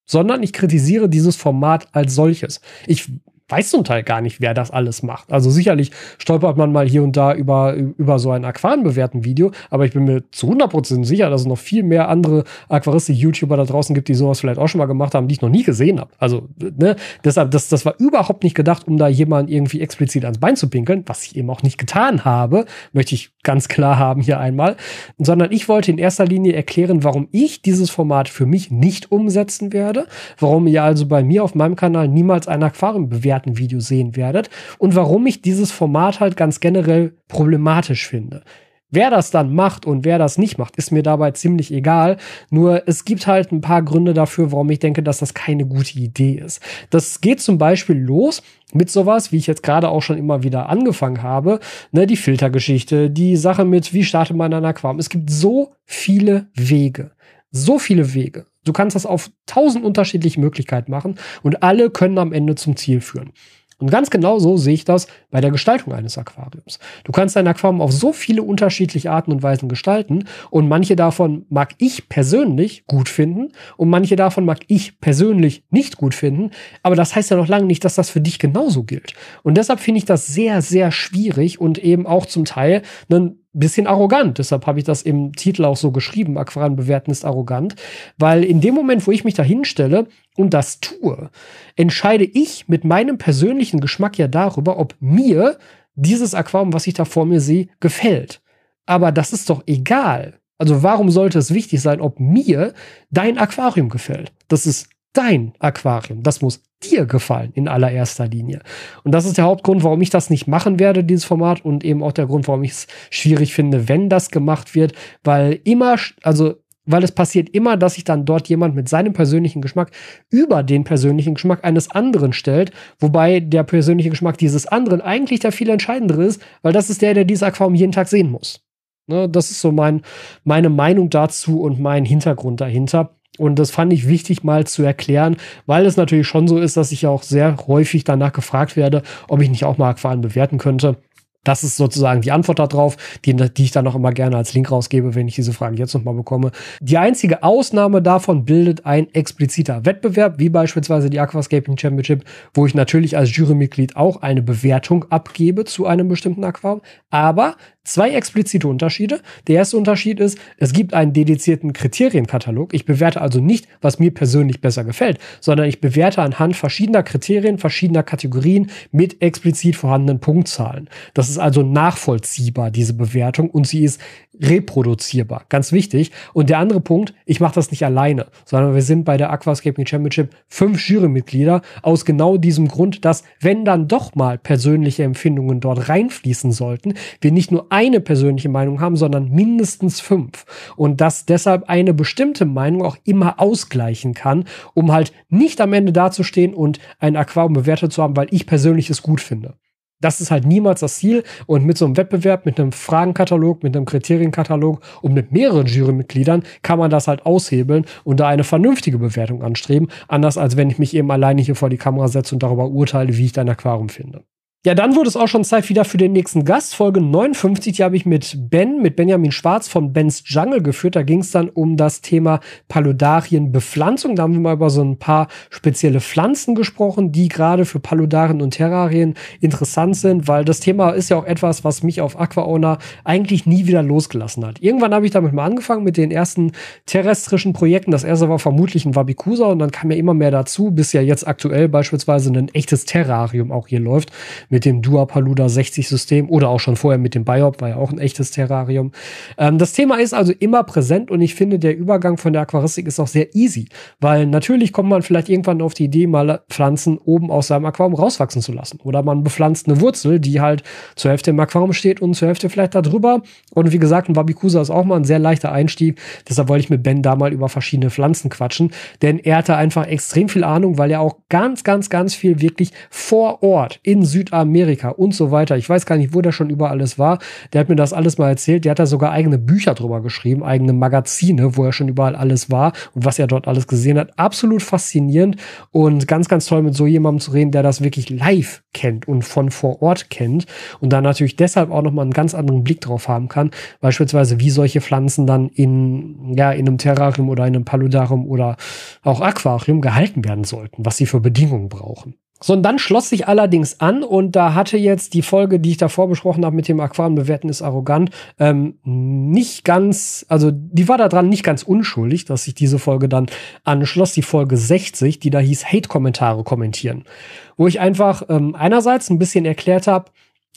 sondern ich kritisiere dieses Format als solches. Ich weiß zum Teil gar nicht, wer das alles macht. Also sicherlich stolpert man mal hier und da über, über so ein Aquarienbewerten Video, aber ich bin mir zu 100% sicher, dass es noch viel mehr andere Aquaristik-YouTuber da draußen gibt, die sowas vielleicht auch schon mal gemacht haben, die ich noch nie gesehen habe. Also, ne, deshalb, das, das war überhaupt nicht gedacht, um da jemanden irgendwie explizit ans Bein zu pinkeln, was ich eben auch nicht getan habe, möchte ich ganz klar haben hier einmal, sondern ich wollte in erster Linie erklären, warum ich dieses Format für mich nicht umsetzen werde, warum ihr also bei mir auf meinem Kanal niemals ein Aquarium bewerten Expertenvideo sehen werdet und warum ich dieses Format halt ganz generell problematisch finde. Wer das dann macht und wer das nicht macht, ist mir dabei ziemlich egal. Nur es gibt halt ein paar Gründe dafür, warum ich denke, dass das keine gute Idee ist. Das geht zum Beispiel los mit sowas, wie ich jetzt gerade auch schon immer wieder angefangen habe, ne, die Filtergeschichte, die Sache mit, wie startet man ein Aquarium. Es gibt so viele Wege. So viele Wege. Du kannst das auf tausend unterschiedliche Möglichkeiten machen und alle können am Ende zum Ziel führen. Und ganz genau so sehe ich das bei der Gestaltung eines Aquariums. Du kannst dein Aquarium auf so viele unterschiedliche Arten und Weisen gestalten und manche davon mag ich persönlich gut finden und manche davon mag ich persönlich nicht gut finden, aber das heißt ja noch lange nicht, dass das für dich genauso gilt. Und deshalb finde ich das sehr, sehr schwierig und eben auch zum Teil einen bisschen arrogant. Deshalb habe ich das im Titel auch so geschrieben. Aquarien bewerten ist arrogant. Weil in dem Moment, wo ich mich da hinstelle und das tue, entscheide ich mit meinem persönlichen Geschmack ja darüber, ob mir dieses Aquarium, was ich da vor mir sehe, gefällt. Aber das ist doch egal. Also warum sollte es wichtig sein, ob mir dein Aquarium gefällt? Das ist dein Aquarium. Das muss dir gefallen in allererster Linie. Und das ist der Hauptgrund, warum ich das nicht machen werde, dieses Format, und eben auch der Grund, warum ich es schwierig finde, wenn das gemacht wird, weil immer, also weil es passiert immer, dass sich dann dort jemand mit seinem persönlichen Geschmack über den persönlichen Geschmack eines anderen stellt, wobei der persönliche Geschmack dieses anderen eigentlich der viel entscheidendere ist, weil das ist der, der dieses Aquarium jeden Tag sehen muss. Ne, das ist so mein, meine Meinung dazu und mein Hintergrund dahinter. Und das fand ich wichtig mal zu erklären, weil es natürlich schon so ist, dass ich auch sehr häufig danach gefragt werde, ob ich nicht auch mal Aquarien bewerten könnte. Das ist sozusagen die Antwort darauf, die, die ich dann auch immer gerne als Link rausgebe, wenn ich diese Fragen jetzt nochmal bekomme. Die einzige Ausnahme davon bildet ein expliziter Wettbewerb, wie beispielsweise die Aquascaping Championship, wo ich natürlich als Jurymitglied auch eine Bewertung abgebe zu einem bestimmten Aquarium. Aber zwei explizite Unterschiede. Der erste Unterschied ist, es gibt einen dedizierten Kriterienkatalog. Ich bewerte also nicht, was mir persönlich besser gefällt, sondern ich bewerte anhand verschiedener Kriterien, verschiedener Kategorien mit explizit vorhandenen Punktzahlen. Das ist also nachvollziehbar, diese Bewertung, und sie ist reproduzierbar. Ganz wichtig. Und der andere Punkt, ich mache das nicht alleine, sondern wir sind bei der Aquascaping Championship fünf Jurymitglieder aus genau diesem Grund, dass wenn dann doch mal persönliche Empfindungen dort reinfließen sollten, wir nicht nur eine persönliche Meinung haben, sondern mindestens fünf. Und dass deshalb eine bestimmte Meinung auch immer ausgleichen kann, um halt nicht am Ende dazustehen und ein Aquarium bewertet zu haben, weil ich persönlich es gut finde. Das ist halt niemals das Ziel. Und mit so einem Wettbewerb, mit einem Fragenkatalog, mit einem Kriterienkatalog und mit mehreren Jurymitgliedern kann man das halt aushebeln und da eine vernünftige Bewertung anstreben. Anders als wenn ich mich eben alleine hier vor die Kamera setze und darüber urteile, wie ich dein Aquarium finde. Ja, dann wurde es auch schon Zeit wieder für den nächsten Gast. Folge 59, die habe ich mit Ben, mit Benjamin Schwarz von Ben's Jungle geführt. Da ging es dann um das Thema Paludarienbepflanzung. Da haben wir mal über so ein paar spezielle Pflanzen gesprochen, die gerade für Paludarien und Terrarien interessant sind, weil das Thema ist ja auch etwas, was mich auf AquaOwner eigentlich nie wieder losgelassen hat. Irgendwann habe ich damit mal angefangen mit den ersten terrestrischen Projekten. Das erste war vermutlich ein Wabikusa und dann kam ja immer mehr dazu, bis ja jetzt aktuell beispielsweise ein echtes Terrarium auch hier läuft mit dem Duapaluda 60 System oder auch schon vorher mit dem Biop, war ja auch ein echtes Terrarium. Ähm, das Thema ist also immer präsent und ich finde, der Übergang von der Aquaristik ist auch sehr easy, weil natürlich kommt man vielleicht irgendwann auf die Idee, mal Pflanzen oben aus seinem Aquarium rauswachsen zu lassen. Oder man bepflanzt eine Wurzel, die halt zur Hälfte im Aquarium steht und zur Hälfte vielleicht da drüber. Und wie gesagt, ein Wabikusa ist auch mal ein sehr leichter Einstieg. Deshalb wollte ich mit Ben da mal über verschiedene Pflanzen quatschen, denn er hatte einfach extrem viel Ahnung, weil er auch ganz, ganz, ganz viel wirklich vor Ort in Südamerika Amerika und so weiter. Ich weiß gar nicht, wo der schon über alles war. Der hat mir das alles mal erzählt. Der hat da sogar eigene Bücher drüber geschrieben, eigene Magazine, wo er schon überall alles war und was er dort alles gesehen hat. Absolut faszinierend und ganz, ganz toll mit so jemandem zu reden, der das wirklich live kennt und von vor Ort kennt und da natürlich deshalb auch nochmal einen ganz anderen Blick drauf haben kann. Beispielsweise, wie solche Pflanzen dann in, ja, in einem Terrarium oder in einem Paludarium oder auch Aquarium gehalten werden sollten, was sie für Bedingungen brauchen. So, und dann schloss sich allerdings an und da hatte jetzt die Folge, die ich davor besprochen habe mit dem Aquarium bewerten ist arrogant, ähm, nicht ganz, also die war da dran nicht ganz unschuldig, dass sich diese Folge dann anschloss, die Folge 60, die da hieß Hate-Kommentare kommentieren. Wo ich einfach ähm, einerseits ein bisschen erklärt habe,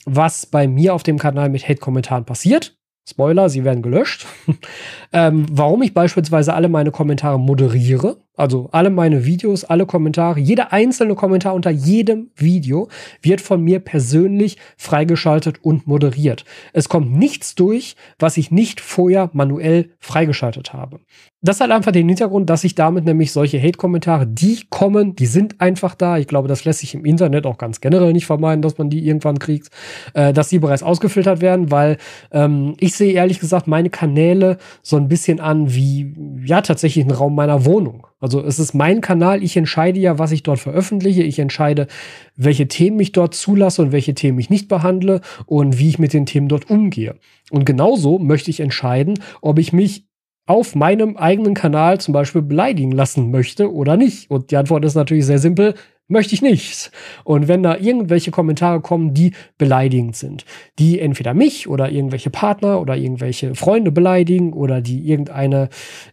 was bei mir auf dem Kanal mit Hate-Kommentaren passiert. Spoiler, sie werden gelöscht. ähm, warum ich beispielsweise alle meine Kommentare moderiere. Also alle meine Videos, alle Kommentare, jeder einzelne Kommentar unter jedem Video wird von mir persönlich freigeschaltet und moderiert. Es kommt nichts durch, was ich nicht vorher manuell freigeschaltet habe. Das hat einfach den Hintergrund, dass ich damit nämlich solche Hate-Kommentare, die kommen, die sind einfach da. Ich glaube, das lässt sich im Internet auch ganz generell nicht vermeiden, dass man die irgendwann kriegt, äh, dass die bereits ausgefiltert werden, weil ähm, ich sehe ehrlich gesagt meine Kanäle so ein bisschen an wie, ja, tatsächlich ein Raum meiner Wohnung. Also es ist mein Kanal, ich entscheide ja, was ich dort veröffentliche, ich entscheide, welche Themen ich dort zulasse und welche Themen ich nicht behandle und wie ich mit den Themen dort umgehe. Und genauso möchte ich entscheiden, ob ich mich auf meinem eigenen Kanal zum Beispiel beleidigen lassen möchte oder nicht. Und die Antwort ist natürlich sehr simpel, möchte ich nicht. Und wenn da irgendwelche Kommentare kommen, die beleidigend sind, die entweder mich oder irgendwelche Partner oder irgendwelche Freunde beleidigen oder die irgendeine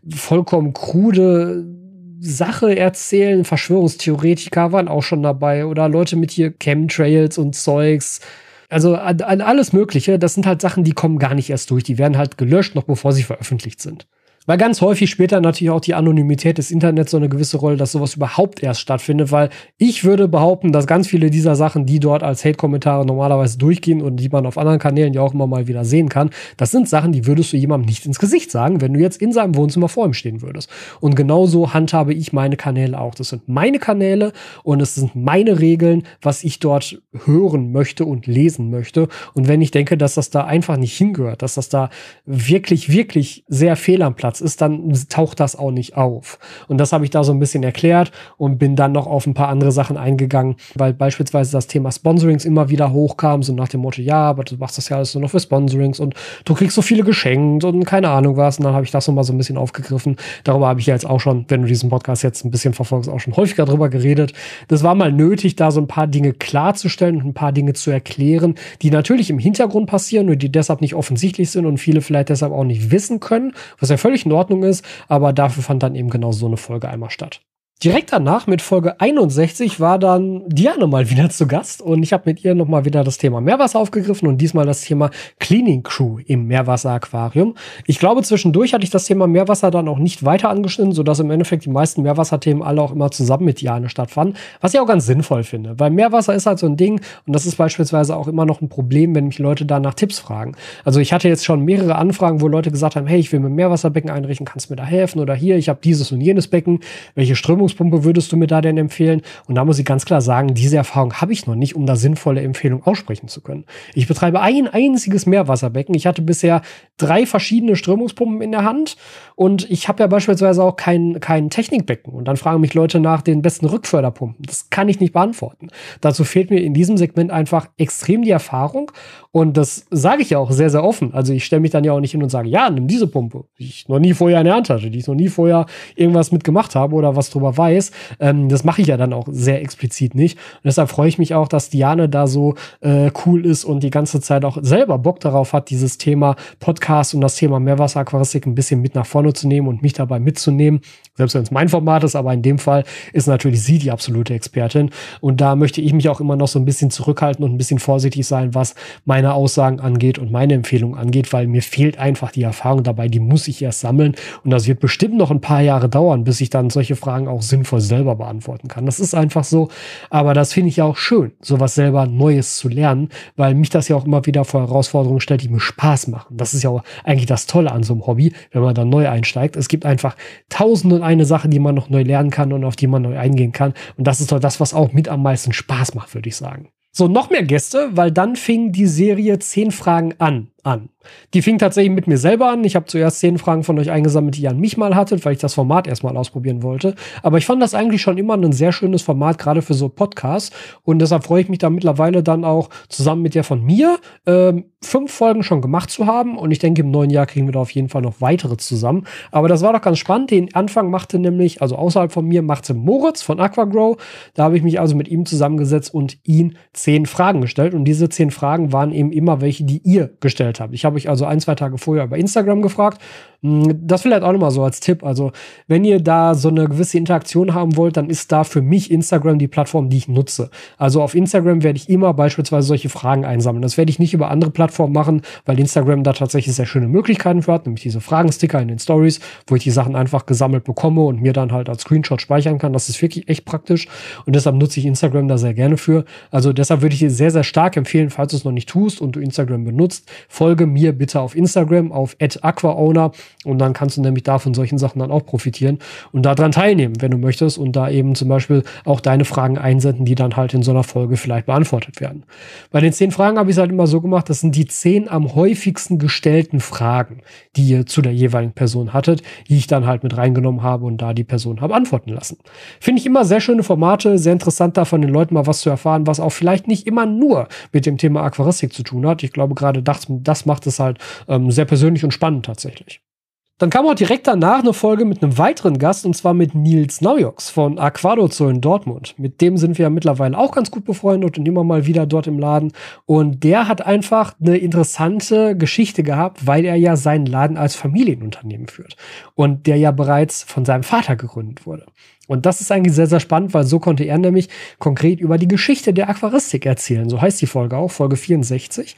vollkommen krude Sache erzählen, Verschwörungstheoretiker waren auch schon dabei oder Leute mit hier Chemtrails und Zeugs, also an, an alles Mögliche, das sind halt Sachen, die kommen gar nicht erst durch. Die werden halt gelöscht, noch bevor sie veröffentlicht sind. Weil ganz häufig spielt dann natürlich auch die Anonymität des Internets so eine gewisse Rolle, dass sowas überhaupt erst stattfindet, weil ich würde behaupten, dass ganz viele dieser Sachen, die dort als Hate-Kommentare normalerweise durchgehen und die man auf anderen Kanälen ja auch immer mal wieder sehen kann, das sind Sachen, die würdest du jemandem nicht ins Gesicht sagen, wenn du jetzt in seinem Wohnzimmer vor ihm stehen würdest. Und genauso handhabe ich meine Kanäle auch. Das sind meine Kanäle und es sind meine Regeln, was ich dort hören möchte und lesen möchte. Und wenn ich denke, dass das da einfach nicht hingehört, dass das da wirklich, wirklich sehr fehl am Platz Einsatz ist, dann taucht das auch nicht auf. Und das habe ich da so ein bisschen erklärt und bin dann noch auf ein paar andere Sachen eingegangen, weil beispielsweise das Thema Sponsorings immer wieder hochkam, so nach dem Motto, ja, aber du machst das ja alles nur noch für Sponsorings und du kriegst so viele geschenkt und keine Ahnung was. Und dann habe ich das nochmal so ein bisschen aufgegriffen. Darüber habe ich jetzt auch schon, wenn du diesen Podcast jetzt ein bisschen verfolgst, auch schon häufiger drüber geredet. Das war mal nötig, da so ein paar Dinge klarzustellen und ein paar Dinge zu erklären, die natürlich im Hintergrund passieren und die deshalb nicht offensichtlich sind und viele vielleicht deshalb auch nicht wissen können, was ja völlig in Ordnung ist, aber dafür fand dann eben genau so eine Folge einmal statt. Direkt danach mit Folge 61 war dann Diane mal wieder zu Gast und ich habe mit ihr nochmal wieder das Thema Meerwasser aufgegriffen und diesmal das Thema Cleaning Crew im Meerwasseraquarium. Ich glaube, zwischendurch hatte ich das Thema Meerwasser dann auch nicht weiter angeschnitten, sodass im Endeffekt die meisten Meerwasserthemen alle auch immer zusammen mit Diane stattfanden, was ich auch ganz sinnvoll finde, weil Meerwasser ist halt so ein Ding und das ist beispielsweise auch immer noch ein Problem, wenn mich Leute da nach Tipps fragen. Also ich hatte jetzt schon mehrere Anfragen, wo Leute gesagt haben, hey, ich will mir Meerwasserbecken einrichten, kannst du mir da helfen oder hier, ich habe dieses und jenes Becken, welche Strömung Strömungspumpe würdest du mir da denn empfehlen? Und da muss ich ganz klar sagen, diese Erfahrung habe ich noch nicht, um da sinnvolle Empfehlungen aussprechen zu können. Ich betreibe ein einziges Meerwasserbecken. Ich hatte bisher drei verschiedene Strömungspumpen in der Hand und ich habe ja beispielsweise auch kein, kein Technikbecken. Und dann fragen mich Leute nach den besten Rückförderpumpen. Das kann ich nicht beantworten. Dazu fehlt mir in diesem Segment einfach extrem die Erfahrung. Und das sage ich ja auch sehr, sehr offen. Also ich stelle mich dann ja auch nicht hin und sage, ja, nimm diese Pumpe, die ich noch nie vorher in der Hand hatte, die ich noch nie vorher irgendwas mitgemacht habe oder was drüber weiß. Ähm, das mache ich ja dann auch sehr explizit nicht. Und deshalb freue ich mich auch, dass Diane da so äh, cool ist und die ganze Zeit auch selber Bock darauf hat, dieses Thema Podcast und das Thema Meerwasseraquaristik ein bisschen mit nach vorne zu nehmen und mich dabei mitzunehmen. Selbst wenn es mein Format ist, aber in dem Fall ist natürlich sie die absolute Expertin. Und da möchte ich mich auch immer noch so ein bisschen zurückhalten und ein bisschen vorsichtig sein, was meine Aussagen angeht und meine Empfehlungen angeht, weil mir fehlt einfach die Erfahrung dabei, die muss ich erst sammeln. Und das wird bestimmt noch ein paar Jahre dauern, bis ich dann solche Fragen auch sinnvoll selber beantworten kann. Das ist einfach so. Aber das finde ich ja auch schön, sowas selber Neues zu lernen, weil mich das ja auch immer wieder vor Herausforderungen stellt, die mir Spaß machen. Das ist ja auch eigentlich das Tolle an so einem Hobby, wenn man da neu einsteigt. Es gibt einfach tausend und eine Sache, die man noch neu lernen kann und auf die man neu eingehen kann. Und das ist doch das, was auch mit am meisten Spaß macht, würde ich sagen. So, noch mehr Gäste, weil dann fing die Serie zehn Fragen an an. Die fing tatsächlich mit mir selber an. Ich habe zuerst zehn Fragen von euch eingesammelt, die ihr an mich mal hattet, weil ich das Format erstmal ausprobieren wollte. Aber ich fand das eigentlich schon immer ein sehr schönes Format, gerade für so Podcasts. Und deshalb freue ich mich da mittlerweile dann auch zusammen mit der von mir ähm, fünf Folgen schon gemacht zu haben. Und ich denke, im neuen Jahr kriegen wir da auf jeden Fall noch weitere zusammen. Aber das war doch ganz spannend. Den Anfang machte nämlich, also außerhalb von mir, machte Moritz von Aquagrow. Da habe ich mich also mit ihm zusammengesetzt und ihn zehn Fragen gestellt. Und diese zehn Fragen waren eben immer welche, die ihr gestellt habt. Ich habe euch also ein, zwei Tage vorher über Instagram gefragt. Hm, das vielleicht auch nochmal so als Tipp. Also, wenn ihr da so eine gewisse Interaktion haben wollt, dann ist da für mich Instagram die Plattform, die ich nutze. Also auf Instagram werde ich immer beispielsweise solche Fragen einsammeln. Das werde ich nicht über andere Plattformen machen, weil Instagram da tatsächlich sehr schöne Möglichkeiten für hat, nämlich diese Fragensticker in den Stories, wo ich die Sachen einfach gesammelt bekomme und mir dann halt als Screenshot speichern kann. Das ist wirklich echt praktisch und deshalb nutze ich Instagram da sehr gerne für. Also deshalb würde ich dir sehr, sehr stark empfehlen, falls du es noch nicht tust und du Instagram benutzt, folge mir bitte auf Instagram auf @aquaowner und dann kannst du nämlich da von solchen Sachen dann auch profitieren und daran teilnehmen, wenn du möchtest und da eben zum Beispiel auch deine Fragen einsenden, die dann halt in so einer Folge vielleicht beantwortet werden. Bei den zehn Fragen habe ich es halt immer so gemacht, das sind die zehn am häufigsten gestellten Fragen, die ihr zu der jeweiligen Person hattet, die ich dann halt mit reingenommen habe und da die Person habe antworten lassen. Finde ich immer sehr schöne Formate, sehr interessant da von den Leuten mal was zu erfahren, was auch vielleicht nicht immer nur mit dem Thema Aquaristik zu tun hat. Ich glaube, gerade das macht es halt ähm, sehr persönlich und spannend tatsächlich. Dann kam auch direkt danach eine Folge mit einem weiteren Gast und zwar mit Nils Naujoks von Aquado Zoo in Dortmund. Mit dem sind wir ja mittlerweile auch ganz gut befreundet und immer mal wieder dort im Laden. Und der hat einfach eine interessante Geschichte gehabt, weil er ja seinen Laden als Familienunternehmen führt und der ja bereits von seinem Vater gegründet wurde. Und das ist eigentlich sehr, sehr spannend, weil so konnte er nämlich konkret über die Geschichte der Aquaristik erzählen. So heißt die Folge auch, Folge 64.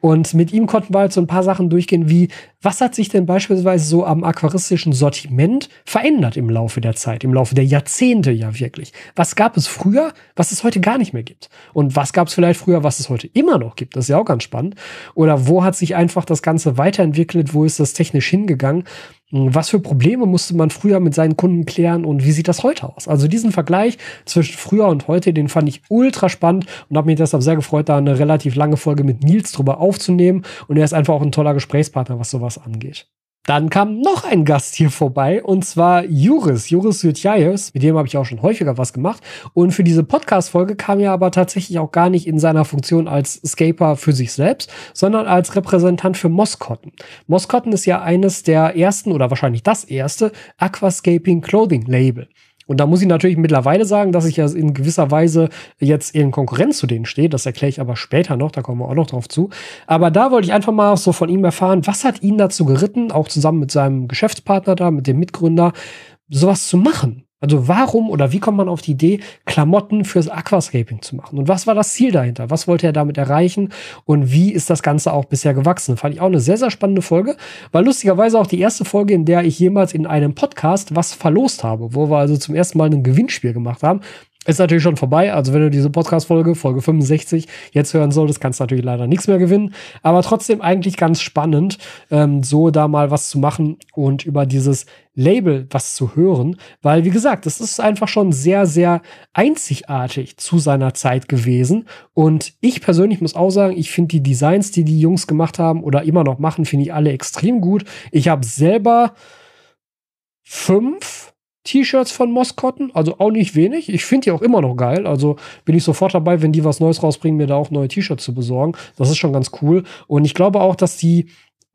Und mit ihm konnten wir halt so ein paar Sachen durchgehen, wie was hat sich denn beispielsweise so am aquaristischen Sortiment verändert im Laufe der Zeit, im Laufe der Jahrzehnte ja wirklich? Was gab es früher, was es heute gar nicht mehr gibt? Und was gab es vielleicht früher, was es heute immer noch gibt? Das ist ja auch ganz spannend. Oder wo hat sich einfach das Ganze weiterentwickelt? Wo ist das technisch hingegangen? Was für Probleme musste man früher mit seinen Kunden klären und wie sieht das heute aus? Also diesen Vergleich zwischen früher und heute, den fand ich ultra spannend und habe mich deshalb sehr gefreut, da eine relativ lange Folge mit Nils drüber aufzunehmen. Und er ist einfach auch ein toller Gesprächspartner, was sowas angeht. Dann kam noch ein Gast hier vorbei und zwar Juris, Juris Sütjajes. Mit dem habe ich auch schon häufiger was gemacht. Und für diese Podcast-Folge kam er aber tatsächlich auch gar nicht in seiner Funktion als Scaper für sich selbst, sondern als Repräsentant für Moskotten. Moskotten ist ja eines der ersten oder wahrscheinlich das erste Aquascaping Clothing Label. Und da muss ich natürlich mittlerweile sagen, dass ich ja in gewisser Weise jetzt in Konkurrenz zu denen stehe. Das erkläre ich aber später noch, da kommen wir auch noch drauf zu. Aber da wollte ich einfach mal so von ihm erfahren, was hat ihn dazu geritten, auch zusammen mit seinem Geschäftspartner da, mit dem Mitgründer, sowas zu machen. Also warum oder wie kommt man auf die Idee, Klamotten fürs Aquascaping zu machen? Und was war das Ziel dahinter? Was wollte er damit erreichen? Und wie ist das Ganze auch bisher gewachsen? Fand ich auch eine sehr, sehr spannende Folge. War lustigerweise auch die erste Folge, in der ich jemals in einem Podcast was verlost habe, wo wir also zum ersten Mal ein Gewinnspiel gemacht haben. Ist natürlich schon vorbei. Also wenn du diese Podcast-Folge, Folge 65, jetzt hören solltest, kannst du natürlich leider nichts mehr gewinnen. Aber trotzdem eigentlich ganz spannend, ähm, so da mal was zu machen und über dieses Label was zu hören. Weil, wie gesagt, es ist einfach schon sehr, sehr einzigartig zu seiner Zeit gewesen. Und ich persönlich muss auch sagen, ich finde die Designs, die die Jungs gemacht haben oder immer noch machen, finde ich alle extrem gut. Ich habe selber fünf T-Shirts von Moskotten, also auch nicht wenig. Ich finde die auch immer noch geil. Also bin ich sofort dabei, wenn die was Neues rausbringen, mir da auch neue T-Shirts zu besorgen. Das ist schon ganz cool. Und ich glaube auch, dass die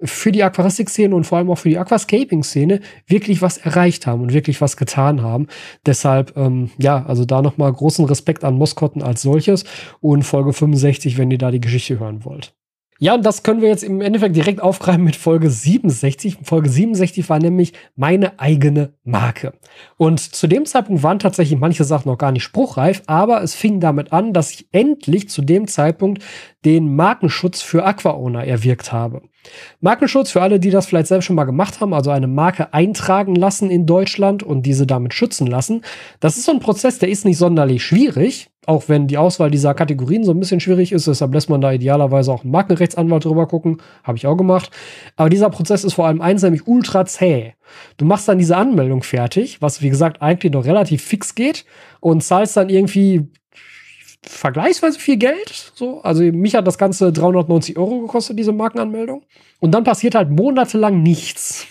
für die Aquaristik-Szene und vor allem auch für die Aquascaping-Szene wirklich was erreicht haben und wirklich was getan haben. Deshalb, ähm, ja, also da nochmal großen Respekt an Moskotten als solches und Folge 65, wenn ihr da die Geschichte hören wollt. Ja, und das können wir jetzt im Endeffekt direkt aufgreifen mit Folge 67. Folge 67 war nämlich meine eigene Marke. Und zu dem Zeitpunkt waren tatsächlich manche Sachen noch gar nicht spruchreif, aber es fing damit an, dass ich endlich zu dem Zeitpunkt den Markenschutz für Aquaona erwirkt habe. Markenschutz für alle, die das vielleicht selbst schon mal gemacht haben, also eine Marke eintragen lassen in Deutschland und diese damit schützen lassen. Das ist so ein Prozess, der ist nicht sonderlich schwierig, auch wenn die Auswahl dieser Kategorien so ein bisschen schwierig ist. Deshalb lässt man da idealerweise auch einen Markenrechtsanwalt drüber gucken. Habe ich auch gemacht. Aber dieser Prozess ist vor allem eins, nämlich ultra zäh. Du machst dann diese Anmeldung fertig, was wie gesagt eigentlich noch relativ fix geht und zahlst dann irgendwie vergleichsweise viel Geld. So, also mich hat das Ganze 390 Euro gekostet, diese Markenanmeldung. Und dann passiert halt monatelang nichts.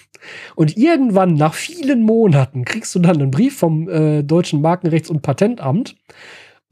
Und irgendwann, nach vielen Monaten, kriegst du dann einen Brief vom äh, Deutschen Markenrechts- und Patentamt,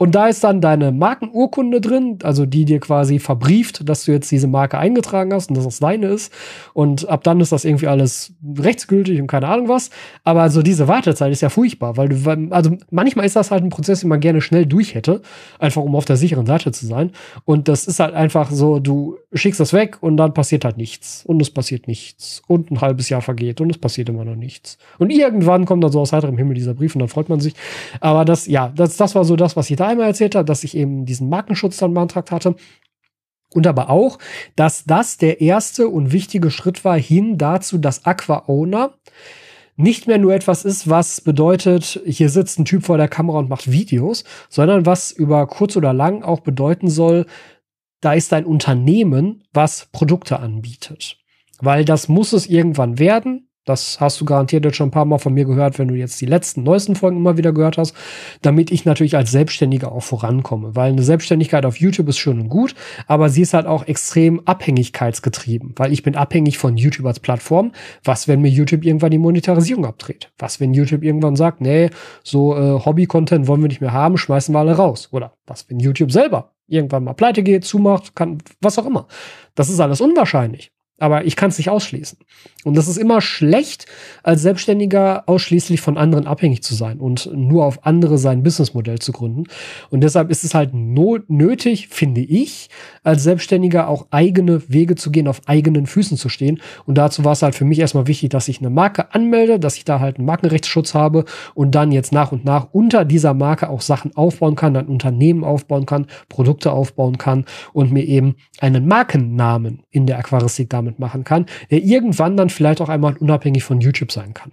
und da ist dann deine Markenurkunde drin, also die dir quasi verbrieft, dass du jetzt diese Marke eingetragen hast und dass das deine ist. Und ab dann ist das irgendwie alles rechtsgültig und keine Ahnung was. Aber also diese Wartezeit ist ja furchtbar, weil du, also manchmal ist das halt ein Prozess, den man gerne schnell durch hätte, einfach um auf der sicheren Seite zu sein. Und das ist halt einfach so, du schickst das weg und dann passiert halt nichts. Und es passiert nichts. Und ein halbes Jahr vergeht und es passiert immer noch nichts. Und irgendwann kommt dann so aus heiterem Himmel dieser Brief und dann freut man sich. Aber das, ja, das, das war so das, was ich da einmal erzählt habe, dass ich eben diesen Markenschutz dann beantragt hatte. Und aber auch, dass das der erste und wichtige Schritt war hin dazu, dass Aqua Owner nicht mehr nur etwas ist, was bedeutet, hier sitzt ein Typ vor der Kamera und macht Videos, sondern was über kurz oder lang auch bedeuten soll, da ist ein Unternehmen, was Produkte anbietet. Weil das muss es irgendwann werden. Das hast du garantiert jetzt schon ein paar Mal von mir gehört, wenn du jetzt die letzten, neuesten Folgen immer wieder gehört hast, damit ich natürlich als Selbstständiger auch vorankomme. Weil eine Selbstständigkeit auf YouTube ist schön und gut, aber sie ist halt auch extrem abhängigkeitsgetrieben, weil ich bin abhängig von YouTube als Plattform. Was, wenn mir YouTube irgendwann die Monetarisierung abdreht? Was, wenn YouTube irgendwann sagt, nee, so äh, Hobby-Content wollen wir nicht mehr haben, schmeißen wir alle raus? Oder was, wenn YouTube selber irgendwann mal pleite geht, zumacht, kann, was auch immer? Das ist alles unwahrscheinlich. Aber ich kann es nicht ausschließen. Und das ist immer schlecht, als Selbstständiger ausschließlich von anderen abhängig zu sein und nur auf andere sein Businessmodell zu gründen. Und deshalb ist es halt nötig, finde ich, als Selbstständiger auch eigene Wege zu gehen, auf eigenen Füßen zu stehen. Und dazu war es halt für mich erstmal wichtig, dass ich eine Marke anmelde, dass ich da halt einen Markenrechtsschutz habe und dann jetzt nach und nach unter dieser Marke auch Sachen aufbauen kann, ein Unternehmen aufbauen kann, Produkte aufbauen kann und mir eben einen Markennamen in der Aquaristik damit damit machen kann, der irgendwann dann vielleicht auch einmal unabhängig von YouTube sein kann.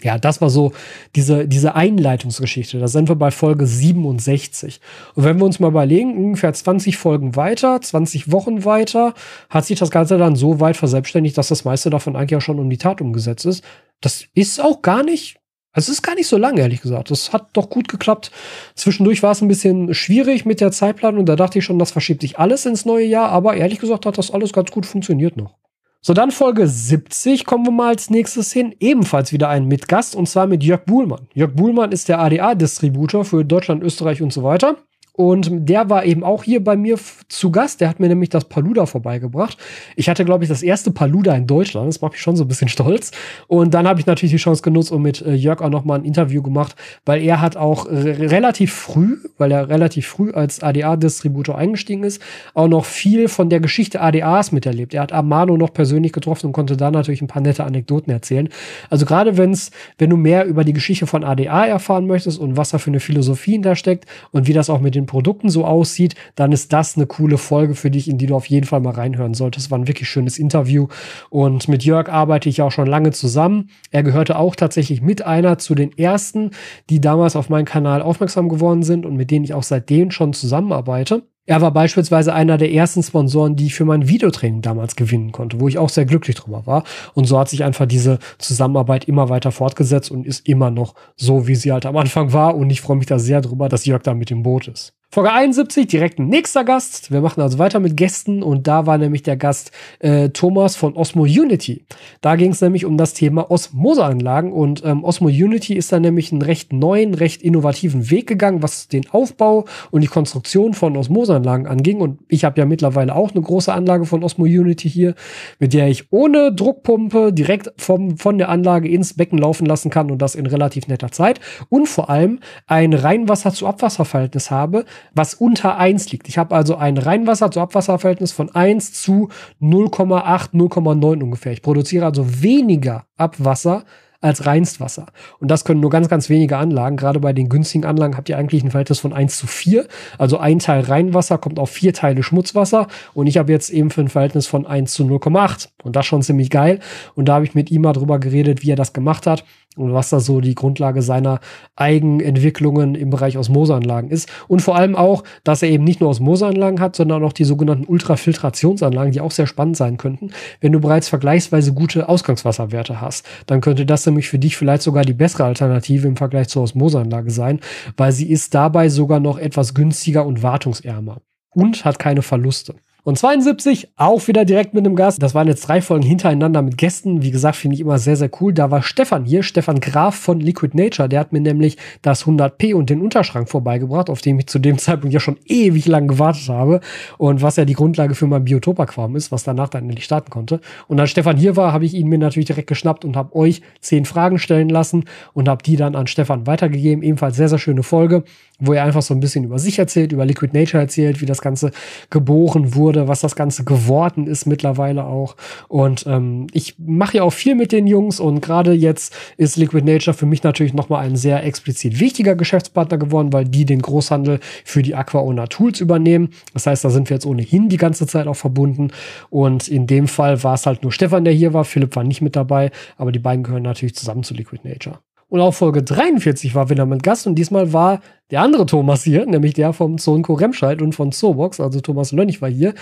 Ja, das war so diese, diese Einleitungsgeschichte. Da sind wir bei Folge 67. Und wenn wir uns mal überlegen, ungefähr 20 Folgen weiter, 20 Wochen weiter, hat sich das Ganze dann so weit verselbstständigt, dass das meiste davon eigentlich auch schon um die Tat umgesetzt ist. Das ist auch gar nicht also es ist gar nicht so lange, ehrlich gesagt. Das hat doch gut geklappt. Zwischendurch war es ein bisschen schwierig mit der Zeitplanung. Da dachte ich schon, das verschiebt sich alles ins neue Jahr. Aber ehrlich gesagt hat das alles ganz gut funktioniert noch. So, dann Folge 70 kommen wir mal als nächstes hin. Ebenfalls wieder ein Mitgast und zwar mit Jörg Buhlmann. Jörg Buhlmann ist der ADA-Distributor für Deutschland, Österreich und so weiter. Und der war eben auch hier bei mir zu Gast. Der hat mir nämlich das Paluda vorbeigebracht. Ich hatte, glaube ich, das erste Paluda in Deutschland. Das macht mich schon so ein bisschen stolz. Und dann habe ich natürlich die Chance genutzt und mit äh, Jörg auch noch mal ein Interview gemacht, weil er hat auch relativ früh, weil er relativ früh als ADA-Distributor eingestiegen ist, auch noch viel von der Geschichte ADAs miterlebt. Er hat Amano noch persönlich getroffen und konnte da natürlich ein paar nette Anekdoten erzählen. Also gerade wenn's, wenn du mehr über die Geschichte von ADA erfahren möchtest und was da für eine Philosophie hintersteckt und wie das auch mit den Produkten so aussieht, dann ist das eine coole Folge für dich, in die du auf jeden Fall mal reinhören solltest. Es war ein wirklich schönes Interview. Und mit Jörg arbeite ich auch schon lange zusammen. Er gehörte auch tatsächlich mit einer zu den ersten, die damals auf meinen Kanal aufmerksam geworden sind und mit denen ich auch seitdem schon zusammenarbeite. Er war beispielsweise einer der ersten Sponsoren, die ich für mein Videotraining damals gewinnen konnte, wo ich auch sehr glücklich drüber war. Und so hat sich einfach diese Zusammenarbeit immer weiter fortgesetzt und ist immer noch so, wie sie halt am Anfang war. Und ich freue mich da sehr drüber, dass Jörg da mit im Boot ist. Folge 71, direkt nächster Gast. Wir machen also weiter mit Gästen und da war nämlich der Gast äh, Thomas von Osmo Unity. Da ging es nämlich um das Thema Osmoseanlagen und ähm, Osmo Unity ist da nämlich einen recht neuen, recht innovativen Weg gegangen, was den Aufbau und die Konstruktion von Osmoseanlagen anging. Und ich habe ja mittlerweile auch eine große Anlage von Osmo Unity hier, mit der ich ohne Druckpumpe direkt vom, von der Anlage ins Becken laufen lassen kann und das in relativ netter Zeit. Und vor allem ein Reinwasser zu Abwasserverhältnis habe, was unter 1 liegt. Ich habe also ein Reinwasser zu Abwasserverhältnis von 1 zu 0,8, 0,9 ungefähr. Ich produziere also weniger Abwasser als Reinstwasser. Und das können nur ganz, ganz wenige Anlagen. Gerade bei den günstigen Anlagen habt ihr eigentlich ein Verhältnis von 1 zu 4. Also ein Teil Reinwasser kommt auf vier Teile Schmutzwasser. Und ich habe jetzt eben für ein Verhältnis von 1 zu 0,8. Und das schon ziemlich geil. Und da habe ich mit ihm mal drüber geredet, wie er das gemacht hat und was da so die Grundlage seiner Eigenentwicklungen im Bereich Osmoseanlagen ist. Und vor allem auch, dass er eben nicht nur Osmoseanlagen hat, sondern auch die sogenannten Ultrafiltrationsanlagen, die auch sehr spannend sein könnten. Wenn du bereits vergleichsweise gute Ausgangswasserwerte hast, dann könnte das nämlich für dich vielleicht sogar die bessere Alternative im Vergleich zur Osmoseanlage sein, weil sie ist dabei sogar noch etwas günstiger und wartungsärmer und hat keine Verluste. Und 72, auch wieder direkt mit einem Gast. Das waren jetzt drei Folgen hintereinander mit Gästen. Wie gesagt, finde ich immer sehr, sehr cool. Da war Stefan hier, Stefan Graf von Liquid Nature. Der hat mir nämlich das 100p und den Unterschrank vorbeigebracht, auf dem ich zu dem Zeitpunkt ja schon ewig lang gewartet habe. Und was ja die Grundlage für mein Biotop-Aquarium ist, was danach dann endlich starten konnte. Und als Stefan hier war, habe ich ihn mir natürlich direkt geschnappt und habe euch zehn Fragen stellen lassen und habe die dann an Stefan weitergegeben. Ebenfalls sehr, sehr schöne Folge wo er einfach so ein bisschen über sich erzählt, über Liquid Nature erzählt, wie das Ganze geboren wurde, was das Ganze geworden ist mittlerweile auch. Und ähm, ich mache ja auch viel mit den Jungs und gerade jetzt ist Liquid Nature für mich natürlich nochmal ein sehr explizit wichtiger Geschäftspartner geworden, weil die den Großhandel für die Aquaona Tools übernehmen. Das heißt, da sind wir jetzt ohnehin die ganze Zeit auch verbunden. Und in dem Fall war es halt nur Stefan, der hier war. Philipp war nicht mit dabei, aber die beiden gehören natürlich zusammen zu Liquid Nature. Und auch Folge 43 war wieder mit Gast und diesmal war der andere Thomas hier, nämlich der vom Zonko Remscheid und von Zobox, also Thomas Lönnig war hier.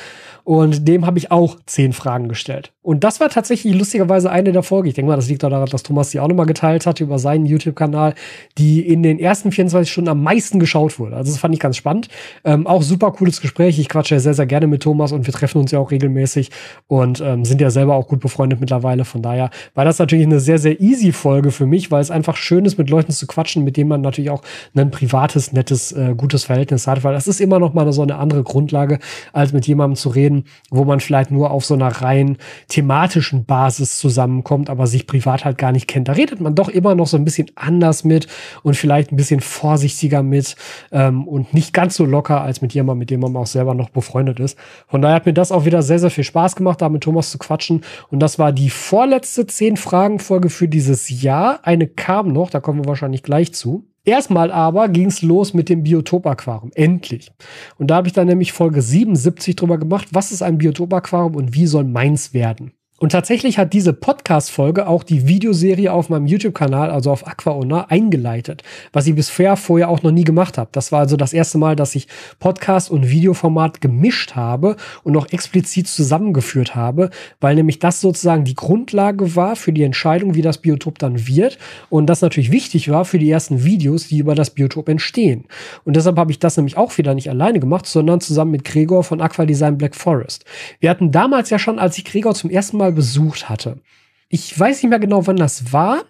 Und dem habe ich auch zehn Fragen gestellt. Und das war tatsächlich lustigerweise eine der Folgen. Ich denke mal, das liegt auch daran, dass Thomas die auch nochmal geteilt hatte über seinen YouTube-Kanal, die in den ersten 24 Stunden am meisten geschaut wurde. Also das fand ich ganz spannend. Ähm, auch super cooles Gespräch. Ich quatsche ja sehr, sehr gerne mit Thomas und wir treffen uns ja auch regelmäßig und ähm, sind ja selber auch gut befreundet mittlerweile. Von daher war das natürlich eine sehr, sehr easy Folge für mich, weil es einfach schön ist, mit Leuten zu quatschen, mit denen man natürlich auch ein privates, nettes, äh, gutes Verhältnis hat, weil das ist immer noch mal so eine andere Grundlage, als mit jemandem zu reden, wo man vielleicht nur auf so einer rein thematischen Basis zusammenkommt, aber sich privat halt gar nicht kennt. Da redet man doch immer noch so ein bisschen anders mit und vielleicht ein bisschen vorsichtiger mit ähm, und nicht ganz so locker als mit jemandem, mit dem man auch selber noch befreundet ist. Von daher hat mir das auch wieder sehr, sehr viel Spaß gemacht, da mit Thomas zu quatschen. Und das war die vorletzte zehn Fragen Folge für dieses Jahr. Eine kam noch, da kommen wir wahrscheinlich gleich zu. Erstmal aber ging es los mit dem Biotop-Aquarium. Endlich. Und da habe ich dann nämlich Folge 77 drüber gemacht, was ist ein Biotop-Aquarium und wie soll meins werden. Und tatsächlich hat diese Podcast-Folge auch die Videoserie auf meinem YouTube-Kanal, also auf AquaOwner, eingeleitet, was ich bisher vorher auch noch nie gemacht habe. Das war also das erste Mal, dass ich Podcast und Videoformat gemischt habe und auch explizit zusammengeführt habe, weil nämlich das sozusagen die Grundlage war für die Entscheidung, wie das Biotop dann wird und das natürlich wichtig war für die ersten Videos, die über das Biotop entstehen. Und deshalb habe ich das nämlich auch wieder nicht alleine gemacht, sondern zusammen mit Gregor von Aquadesign Black Forest. Wir hatten damals ja schon, als ich Gregor zum ersten Mal mal besucht hatte. Ich weiß nicht mehr genau, wann das war.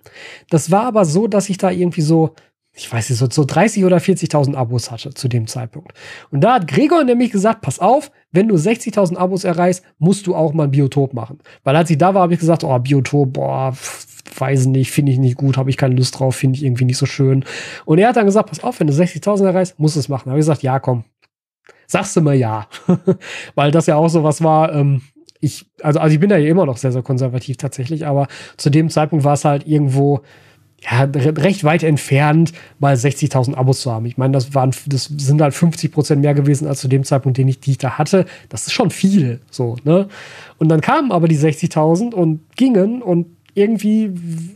Das war aber so, dass ich da irgendwie so, ich weiß nicht, so, so 30 oder 40.000 Abos hatte zu dem Zeitpunkt. Und da hat Gregor nämlich gesagt, pass auf, wenn du 60.000 Abos erreichst, musst du auch mal ein Biotop machen. Weil als ich da war, habe ich gesagt, oh, Biotop, boah, weiß nicht, finde ich nicht gut, habe ich keine Lust drauf, finde ich irgendwie nicht so schön. Und er hat dann gesagt, pass auf, wenn du 60.000 erreichst, musst du es machen. Da habe ich gesagt, ja, komm, sagst du mal ja. Weil das ja auch so was war, ähm, ich, also, also ich bin da ja immer noch sehr, sehr konservativ tatsächlich, aber zu dem Zeitpunkt war es halt irgendwo, ja, recht weit entfernt, mal 60.000 Abos zu haben. Ich meine, das waren, das sind halt 50 Prozent mehr gewesen als zu dem Zeitpunkt, den ich, die ich da hatte. Das ist schon viel, so, ne? Und dann kamen aber die 60.000 und gingen und irgendwie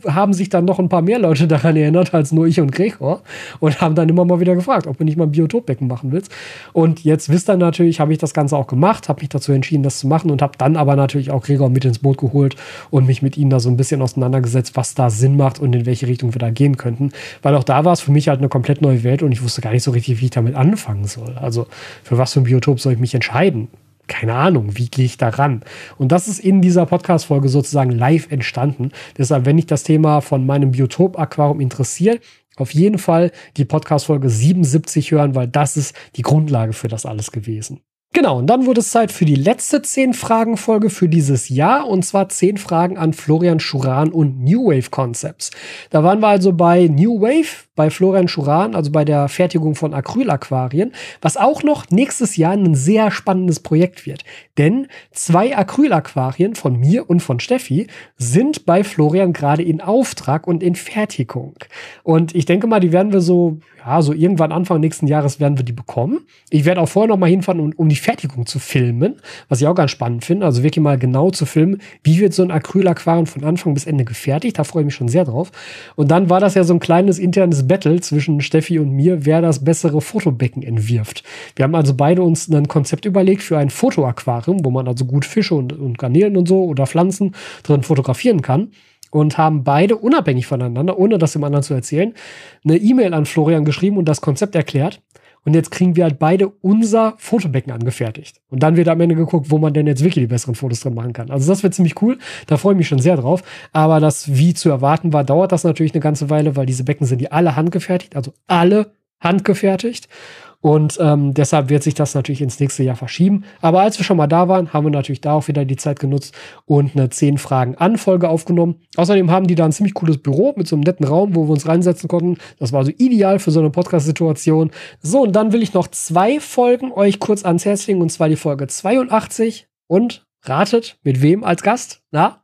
haben sich dann noch ein paar mehr Leute daran erinnert als nur ich und Gregor und haben dann immer mal wieder gefragt, ob du nicht mal ein Biotopbecken machen willst. Und jetzt wisst ihr natürlich, habe ich das Ganze auch gemacht, habe mich dazu entschieden, das zu machen und habe dann aber natürlich auch Gregor mit ins Boot geholt und mich mit ihm da so ein bisschen auseinandergesetzt, was da Sinn macht und in welche Richtung wir da gehen könnten. Weil auch da war es für mich halt eine komplett neue Welt und ich wusste gar nicht so richtig, wie ich damit anfangen soll. Also für was für ein Biotop soll ich mich entscheiden? Keine Ahnung, wie gehe ich da ran? Und das ist in dieser Podcast-Folge sozusagen live entstanden. Deshalb, wenn dich das Thema von meinem Biotop-Aquarium interessiert, auf jeden Fall die Podcast-Folge 77 hören, weil das ist die Grundlage für das alles gewesen. Genau, und dann wurde es Zeit für die letzte 10 Fragen Folge für dieses Jahr und zwar 10 Fragen an Florian Schuran und New Wave Concepts. Da waren wir also bei New Wave, bei Florian Schuran, also bei der Fertigung von Acrylaquarien, was auch noch nächstes Jahr ein sehr spannendes Projekt wird. Denn zwei Acrylaquarien von mir und von Steffi sind bei Florian gerade in Auftrag und in Fertigung. Und ich denke mal, die werden wir so ja, so irgendwann Anfang nächsten Jahres werden wir die bekommen. Ich werde auch vorher noch mal hinfahren, um, um die Fertigung zu filmen, was ich auch ganz spannend finde. Also wirklich mal genau zu filmen, wie wird so ein Acrylaquarium von Anfang bis Ende gefertigt. Da freue ich mich schon sehr drauf. Und dann war das ja so ein kleines internes Battle zwischen Steffi und mir, wer das bessere Fotobecken entwirft. Wir haben also beide uns ein Konzept überlegt für ein Fotoaquarium, wo man also gut Fische und, und Garnelen und so oder Pflanzen drin fotografieren kann und haben beide unabhängig voneinander, ohne das dem anderen zu erzählen, eine E-Mail an Florian geschrieben und das Konzept erklärt. Und jetzt kriegen wir halt beide unser Fotobecken angefertigt. Und dann wird am Ende geguckt, wo man denn jetzt wirklich die besseren Fotos drin machen kann. Also das wird ziemlich cool. Da freue ich mich schon sehr drauf. Aber das, wie zu erwarten war, dauert das natürlich eine ganze Weile, weil diese Becken sind die alle handgefertigt. Also alle handgefertigt. Und ähm, deshalb wird sich das natürlich ins nächste Jahr verschieben. Aber als wir schon mal da waren, haben wir natürlich da auch wieder die Zeit genutzt und eine 10 Fragen Anfolge aufgenommen. Außerdem haben die da ein ziemlich cooles Büro mit so einem netten Raum, wo wir uns reinsetzen konnten. Das war also ideal für so eine Podcast-Situation. So, und dann will ich noch zwei Folgen euch kurz ans Herz legen, und zwar die Folge 82 und ratet, mit wem als Gast? Na,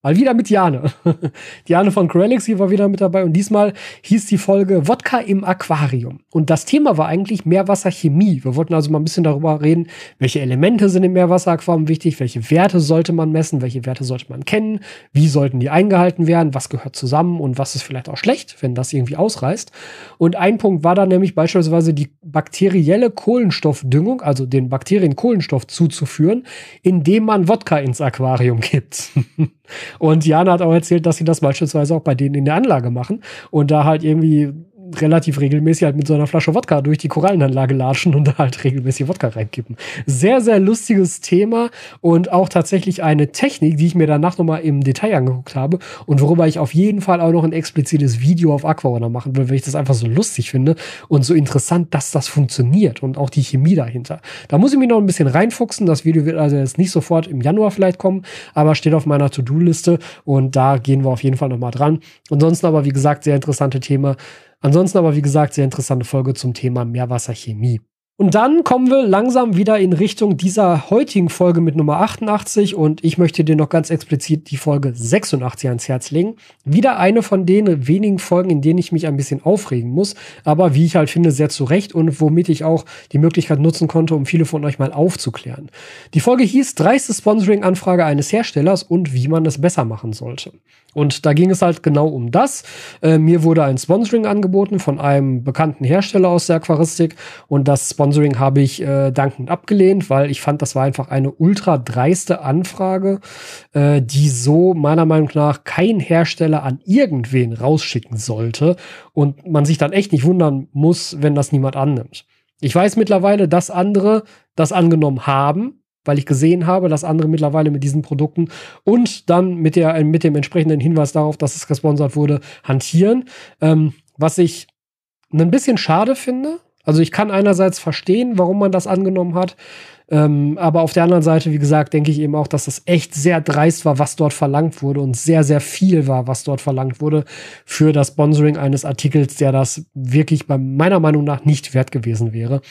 Mal wieder mit Jane. Jane von Corelixy war wieder mit dabei und diesmal hieß die Folge Wodka im Aquarium. Und das Thema war eigentlich Meerwasserchemie. Wir wollten also mal ein bisschen darüber reden, welche Elemente sind im Meerwasseraquarium wichtig, welche Werte sollte man messen, welche Werte sollte man kennen, wie sollten die eingehalten werden, was gehört zusammen und was ist vielleicht auch schlecht, wenn das irgendwie ausreißt. Und ein Punkt war da nämlich beispielsweise die bakterielle Kohlenstoffdüngung, also den Bakterien Kohlenstoff zuzuführen, indem man Wodka ins Aquarium gibt. Und Jana hat auch erzählt, dass sie das beispielsweise auch bei denen in der Anlage machen und da halt irgendwie relativ regelmäßig halt mit so einer Flasche Wodka durch die Korallenanlage latschen und da halt regelmäßig Wodka reinkippen. Sehr, sehr lustiges Thema und auch tatsächlich eine Technik, die ich mir danach nochmal im Detail angeguckt habe und worüber ich auf jeden Fall auch noch ein explizites Video auf Aquaona machen will, weil ich das einfach so lustig finde und so interessant, dass das funktioniert und auch die Chemie dahinter. Da muss ich mich noch ein bisschen reinfuchsen. Das Video wird also jetzt nicht sofort im Januar vielleicht kommen, aber steht auf meiner To-Do-Liste und da gehen wir auf jeden Fall nochmal dran. Ansonsten aber, wie gesagt, sehr interessante Thema. Ansonsten aber, wie gesagt, sehr interessante Folge zum Thema Meerwasserchemie. Und dann kommen wir langsam wieder in Richtung dieser heutigen Folge mit Nummer 88 und ich möchte dir noch ganz explizit die Folge 86 ans Herz legen. Wieder eine von den wenigen Folgen, in denen ich mich ein bisschen aufregen muss, aber wie ich halt finde, sehr zurecht und womit ich auch die Möglichkeit nutzen konnte, um viele von euch mal aufzuklären. Die Folge hieß dreiste Sponsoring-Anfrage eines Herstellers und wie man es besser machen sollte. Und da ging es halt genau um das. Äh, mir wurde ein Sponsoring angeboten von einem bekannten Hersteller aus der Aquaristik und das Sponsoring habe ich äh, dankend abgelehnt, weil ich fand, das war einfach eine ultra dreiste Anfrage, äh, die so meiner Meinung nach kein Hersteller an irgendwen rausschicken sollte und man sich dann echt nicht wundern muss, wenn das niemand annimmt. Ich weiß mittlerweile, dass andere das angenommen haben weil ich gesehen habe, dass andere mittlerweile mit diesen Produkten und dann mit, der, mit dem entsprechenden Hinweis darauf, dass es gesponsert wurde, hantieren. Ähm, was ich ein bisschen schade finde. Also ich kann einerseits verstehen, warum man das angenommen hat. Ähm, aber auf der anderen Seite, wie gesagt, denke ich eben auch, dass das echt sehr dreist war, was dort verlangt wurde und sehr, sehr viel war, was dort verlangt wurde für das Sponsoring eines Artikels, der das wirklich bei meiner Meinung nach nicht wert gewesen wäre.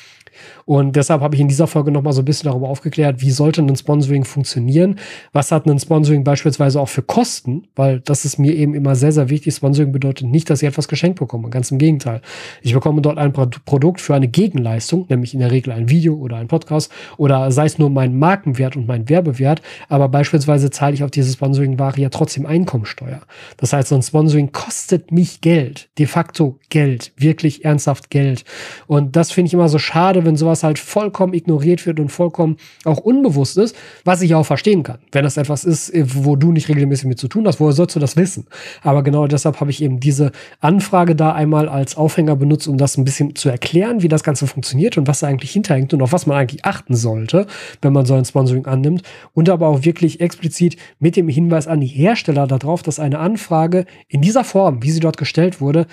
Und deshalb habe ich in dieser Folge nochmal so ein bisschen darüber aufgeklärt, wie sollte ein Sponsoring funktionieren? Was hat ein Sponsoring beispielsweise auch für Kosten? Weil das ist mir eben immer sehr, sehr wichtig. Sponsoring bedeutet nicht, dass ich etwas geschenkt bekomme. Ganz im Gegenteil. Ich bekomme dort ein Produkt für eine Gegenleistung, nämlich in der Regel ein Video oder ein Podcast oder sei es nur mein Markenwert und mein Werbewert. Aber beispielsweise zahle ich auf diese Sponsoring-Ware ja trotzdem Einkommensteuer. Das heißt, so ein Sponsoring kostet mich Geld. De facto Geld. Wirklich ernsthaft Geld. Und das finde ich immer so schade, wenn sowas halt vollkommen ignoriert wird und vollkommen auch unbewusst ist, was ich auch verstehen kann. Wenn das etwas ist, äh, wo du nicht regelmäßig mit zu tun hast, woher sollst du das wissen? Aber genau deshalb habe ich eben diese Anfrage da einmal als Aufhänger benutzt, um das ein bisschen zu erklären, wie das Ganze funktioniert und was da eigentlich hinterhängt und auf was man eigentlich achten sollte, wenn man so ein Sponsoring annimmt. Und aber auch wirklich explizit mit dem Hinweis an die Hersteller darauf, dass eine Anfrage in dieser Form, wie sie dort gestellt wurde,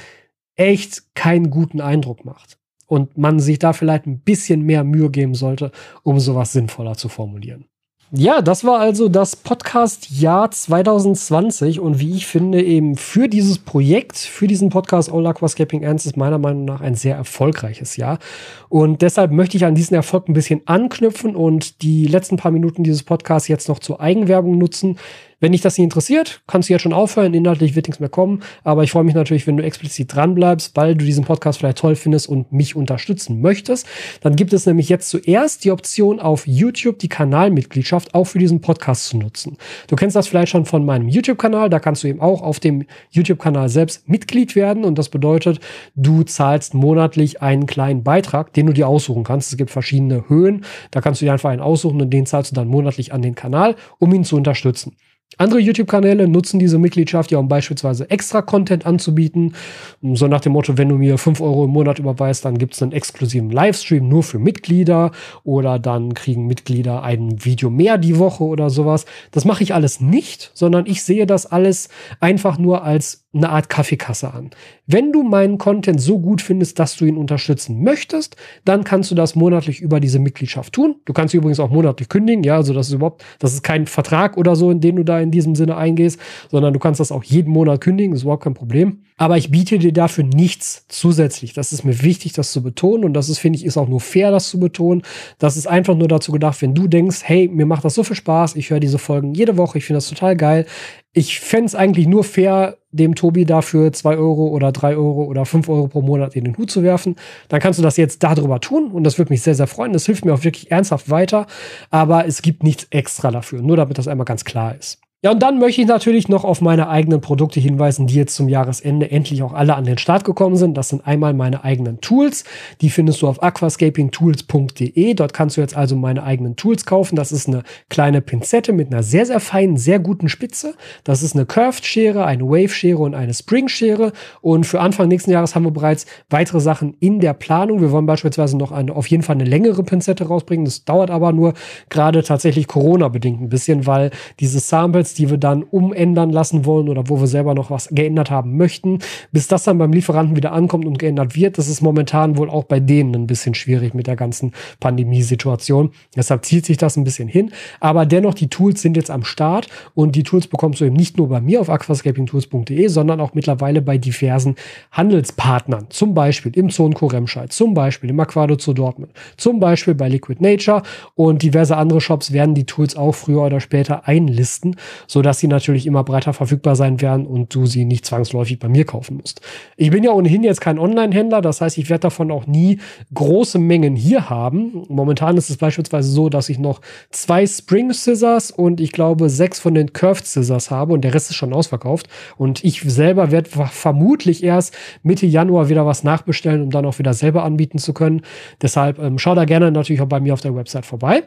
echt keinen guten Eindruck macht und man sich da vielleicht ein bisschen mehr Mühe geben sollte, um sowas sinnvoller zu formulieren. Ja, das war also das Podcast-Jahr 2020 und wie ich finde, eben für dieses Projekt, für diesen Podcast All Aquascaping Ernst ist meiner Meinung nach ein sehr erfolgreiches Jahr. Und deshalb möchte ich an diesen Erfolg ein bisschen anknüpfen und die letzten paar Minuten dieses Podcasts jetzt noch zur Eigenwerbung nutzen. Wenn dich das nicht interessiert, kannst du jetzt schon aufhören. Inhaltlich wird nichts mehr kommen. Aber ich freue mich natürlich, wenn du explizit dran bleibst, weil du diesen Podcast vielleicht toll findest und mich unterstützen möchtest. Dann gibt es nämlich jetzt zuerst die Option auf YouTube die Kanalmitgliedschaft auch für diesen Podcast zu nutzen. Du kennst das vielleicht schon von meinem YouTube-Kanal. Da kannst du eben auch auf dem YouTube-Kanal selbst Mitglied werden. Und das bedeutet, du zahlst monatlich einen kleinen Beitrag, den du dir aussuchen kannst. Es gibt verschiedene Höhen. Da kannst du dir einfach einen aussuchen und den zahlst du dann monatlich an den Kanal, um ihn zu unterstützen. Andere YouTube-Kanäle nutzen diese Mitgliedschaft ja, um beispielsweise extra Content anzubieten. So nach dem Motto, wenn du mir fünf Euro im Monat überweist, dann gibt es einen exklusiven Livestream nur für Mitglieder oder dann kriegen Mitglieder ein Video mehr die Woche oder sowas. Das mache ich alles nicht, sondern ich sehe das alles einfach nur als eine Art Kaffeekasse an. Wenn du meinen Content so gut findest, dass du ihn unterstützen möchtest, dann kannst du das monatlich über diese Mitgliedschaft tun. Du kannst übrigens auch monatlich kündigen, ja, also das ist überhaupt, das ist kein Vertrag oder so, in den du da in diesem Sinne eingehst, sondern du kannst das auch jeden Monat kündigen, ist überhaupt kein Problem. Aber ich biete dir dafür nichts zusätzlich. Das ist mir wichtig, das zu betonen. Und das ist, finde ich, ist auch nur fair, das zu betonen. Das ist einfach nur dazu gedacht, wenn du denkst, hey, mir macht das so viel Spaß, ich höre diese Folgen jede Woche, ich finde das total geil. Ich fände es eigentlich nur fair, dem Tobi dafür zwei Euro oder drei Euro oder fünf Euro pro Monat in den Hut zu werfen. Dann kannst du das jetzt darüber tun und das würde mich sehr, sehr freuen. Das hilft mir auch wirklich ernsthaft weiter. Aber es gibt nichts extra dafür. Nur damit das einmal ganz klar ist. Ja, und dann möchte ich natürlich noch auf meine eigenen Produkte hinweisen, die jetzt zum Jahresende endlich auch alle an den Start gekommen sind. Das sind einmal meine eigenen Tools. Die findest du auf aquascapingtools.de. Dort kannst du jetzt also meine eigenen Tools kaufen. Das ist eine kleine Pinzette mit einer sehr, sehr feinen, sehr guten Spitze. Das ist eine Curved-Schere, eine Wave-Schere und eine Spring-Schere. Und für Anfang nächsten Jahres haben wir bereits weitere Sachen in der Planung. Wir wollen beispielsweise noch eine, auf jeden Fall eine längere Pinzette rausbringen. Das dauert aber nur gerade tatsächlich Corona-bedingt ein bisschen, weil diese Samples, die wir dann umändern lassen wollen oder wo wir selber noch was geändert haben möchten. Bis das dann beim Lieferanten wieder ankommt und geändert wird, das ist momentan wohl auch bei denen ein bisschen schwierig mit der ganzen Pandemiesituation. Deshalb zieht sich das ein bisschen hin. Aber dennoch, die Tools sind jetzt am Start und die Tools bekommst du eben nicht nur bei mir auf aquascapingtools.de, sondern auch mittlerweile bei diversen Handelspartnern. Zum Beispiel im Zonco Remscheid, zum Beispiel im Aquado zu Dortmund, zum Beispiel bei Liquid Nature und diverse andere Shops werden die Tools auch früher oder später einlisten, so dass sie natürlich immer breiter verfügbar sein werden und du sie nicht zwangsläufig bei mir kaufen musst. Ich bin ja ohnehin jetzt kein Online-Händler, das heißt, ich werde davon auch nie große Mengen hier haben. Momentan ist es beispielsweise so, dass ich noch zwei Spring Scissors und ich glaube sechs von den Curved Scissors habe und der Rest ist schon ausverkauft. Und ich selber werde vermutlich erst Mitte Januar wieder was nachbestellen, um dann auch wieder selber anbieten zu können. Deshalb ähm, schau da gerne natürlich auch bei mir auf der Website vorbei.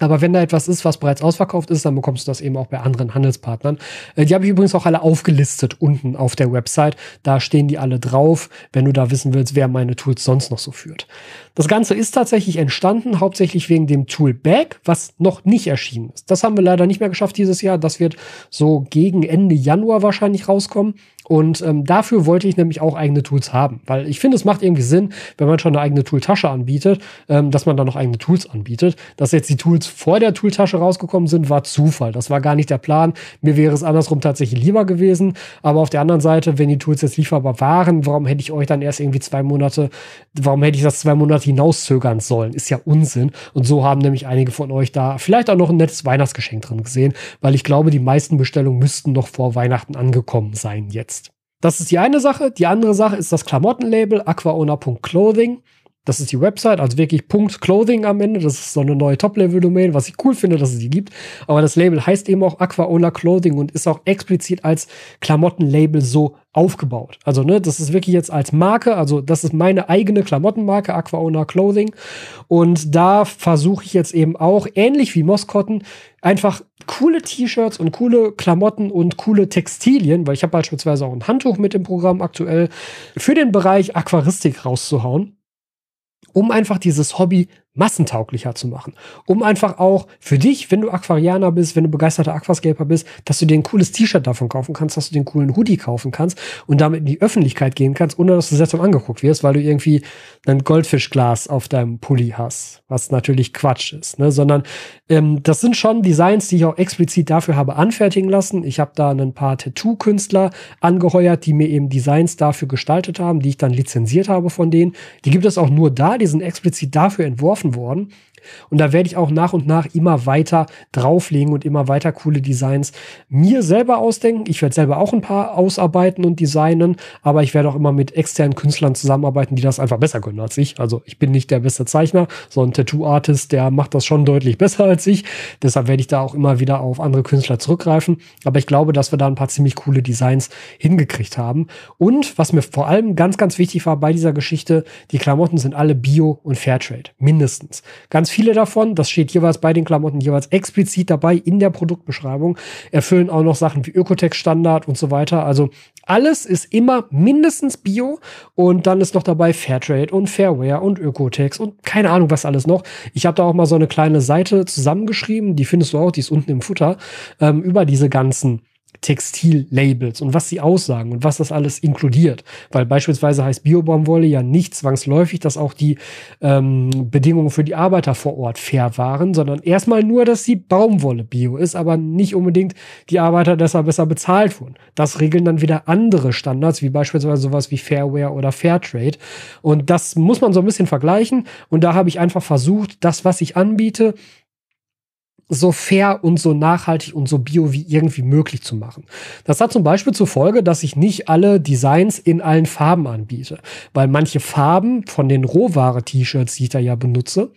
Aber wenn da etwas ist, was bereits ausverkauft ist, dann bekommst du das eben auch bei anderen Handelspartnern. Äh, die habe ich übrigens auch alle aufgelistet unten auf der Website. Da stehen die alle drauf, wenn du da wissen willst, wer meine Tools sonst noch so führt. Das Ganze ist tatsächlich entstanden, hauptsächlich wegen dem Tool Back, was noch nicht erschienen ist. Das haben wir leider nicht mehr geschafft dieses Jahr. Das wird so gegen Ende Januar wahrscheinlich rauskommen. Und ähm, dafür wollte ich nämlich auch eigene Tools haben, weil ich finde, es macht irgendwie Sinn, wenn man schon eine eigene Tooltasche anbietet, ähm, dass man dann noch eigene Tools anbietet. Dass jetzt die Tools vor der Tooltasche rausgekommen sind, war Zufall. Das war gar nicht der Plan. Mir wäre es andersrum tatsächlich lieber gewesen. Aber auf der anderen Seite, wenn die Tools jetzt lieferbar waren, warum hätte ich euch dann erst irgendwie zwei Monate, warum hätte ich das zwei Monate hinauszögern sollen? Ist ja Unsinn. Und so haben nämlich einige von euch da vielleicht auch noch ein nettes Weihnachtsgeschenk drin gesehen, weil ich glaube, die meisten Bestellungen müssten noch vor Weihnachten angekommen sein jetzt. Das ist die eine Sache. Die andere Sache ist das Klamottenlabel aquaona.clothing. Das ist die Website, also wirklich Punkt Clothing am Ende. Das ist so eine neue Top-Level-Domain, was ich cool finde, dass es die gibt. Aber das Label heißt eben auch Aquaona Clothing und ist auch explizit als Klamottenlabel so aufgebaut. Also, ne, das ist wirklich jetzt als Marke, also das ist meine eigene Klamottenmarke, Aquaona Clothing. Und da versuche ich jetzt eben auch, ähnlich wie Moskotten, einfach coole T-Shirts und coole Klamotten und coole Textilien, weil ich habe beispielsweise auch ein Handtuch mit im Programm aktuell, für den Bereich Aquaristik rauszuhauen um einfach dieses Hobby massentauglicher zu machen. Um einfach auch für dich, wenn du Aquarianer bist, wenn du begeisterter Aquascaper bist, dass du dir ein cooles T-Shirt davon kaufen kannst, dass du den coolen Hoodie kaufen kannst und damit in die Öffentlichkeit gehen kannst, ohne dass du selbst angeguckt wirst, weil du irgendwie ein Goldfischglas auf deinem Pulli hast, was natürlich Quatsch ist, ne? sondern ähm, das sind schon Designs, die ich auch explizit dafür habe anfertigen lassen. Ich habe da ein paar Tattoo-Künstler angeheuert, die mir eben Designs dafür gestaltet haben, die ich dann lizenziert habe von denen. Die gibt es auch nur da, die sind explizit dafür entworfen worden. Und da werde ich auch nach und nach immer weiter drauflegen und immer weiter coole Designs mir selber ausdenken. Ich werde selber auch ein paar ausarbeiten und designen, aber ich werde auch immer mit externen Künstlern zusammenarbeiten, die das einfach besser können als ich. Also ich bin nicht der beste Zeichner, sondern Tattoo-Artist, der macht das schon deutlich besser als ich. Deshalb werde ich da auch immer wieder auf andere Künstler zurückgreifen. Aber ich glaube, dass wir da ein paar ziemlich coole Designs hingekriegt haben. Und was mir vor allem ganz, ganz wichtig war bei dieser Geschichte, die Klamotten sind alle Bio und Fairtrade. Mindestens. Ganz viele davon, das steht jeweils bei den Klamotten jeweils explizit dabei in der Produktbeschreibung, erfüllen auch noch Sachen wie Ökotex-Standard und so weiter. Also alles ist immer mindestens Bio und dann ist noch dabei Fairtrade und Fairware und Ökotex und keine Ahnung was alles noch. Ich habe da auch mal so eine kleine Seite zusammengeschrieben, die findest du auch, die ist unten im Futter, ähm, über diese ganzen Textillabels und was sie aussagen und was das alles inkludiert. Weil beispielsweise heißt Biobaumwolle ja nicht zwangsläufig, dass auch die ähm, Bedingungen für die Arbeiter vor Ort fair waren, sondern erstmal nur, dass die Baumwolle bio ist, aber nicht unbedingt die Arbeiter deshalb besser bezahlt wurden. Das regeln dann wieder andere Standards, wie beispielsweise sowas wie Fairware oder Fairtrade. Und das muss man so ein bisschen vergleichen. Und da habe ich einfach versucht, das, was ich anbiete, so fair und so nachhaltig und so bio wie irgendwie möglich zu machen. Das hat zum Beispiel zur Folge, dass ich nicht alle Designs in allen Farben anbiete, weil manche Farben von den Rohware-T-Shirts, die ich da ja benutze,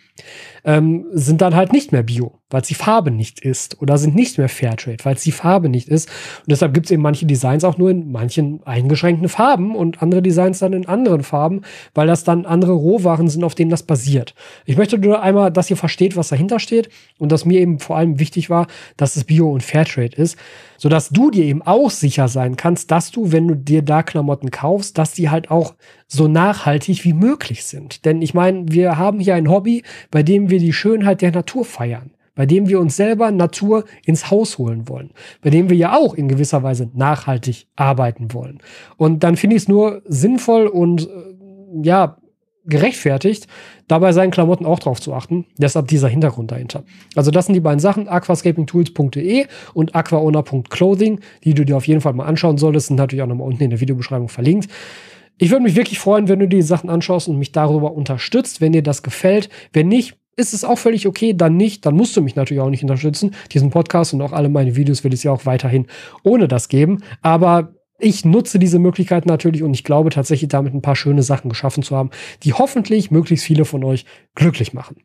ähm, sind dann halt nicht mehr bio, weil es die Farbe nicht ist oder sind nicht mehr Fairtrade, weil es die Farbe nicht ist. Und deshalb gibt es eben manche Designs auch nur in manchen eingeschränkten Farben und andere Designs dann in anderen Farben, weil das dann andere Rohwaren sind, auf denen das basiert. Ich möchte nur einmal, dass ihr versteht, was dahinter steht und dass mir eben vor allem wichtig war, dass es Bio und Fairtrade ist sodass du dir eben auch sicher sein kannst, dass du, wenn du dir da Klamotten kaufst, dass die halt auch so nachhaltig wie möglich sind. Denn ich meine, wir haben hier ein Hobby, bei dem wir die Schönheit der Natur feiern bei dem wir uns selber Natur ins Haus holen wollen, bei dem wir ja auch in gewisser Weise nachhaltig arbeiten wollen. Und dann finde ich es nur sinnvoll und äh, ja, gerechtfertigt, dabei seinen Klamotten auch drauf zu achten. Deshalb dieser Hintergrund dahinter. Also das sind die beiden Sachen, aquascapingtools.de und aquaona.clothing, die du dir auf jeden Fall mal anschauen solltest, sind natürlich auch nochmal unten in der Videobeschreibung verlinkt. Ich würde mich wirklich freuen, wenn du die Sachen anschaust und mich darüber unterstützt, wenn dir das gefällt. Wenn nicht, ist es auch völlig okay, dann nicht, dann musst du mich natürlich auch nicht unterstützen. Diesen Podcast und auch alle meine Videos wird es ja auch weiterhin ohne das geben. Aber ich nutze diese Möglichkeit natürlich und ich glaube tatsächlich damit ein paar schöne Sachen geschaffen zu haben, die hoffentlich möglichst viele von euch glücklich machen.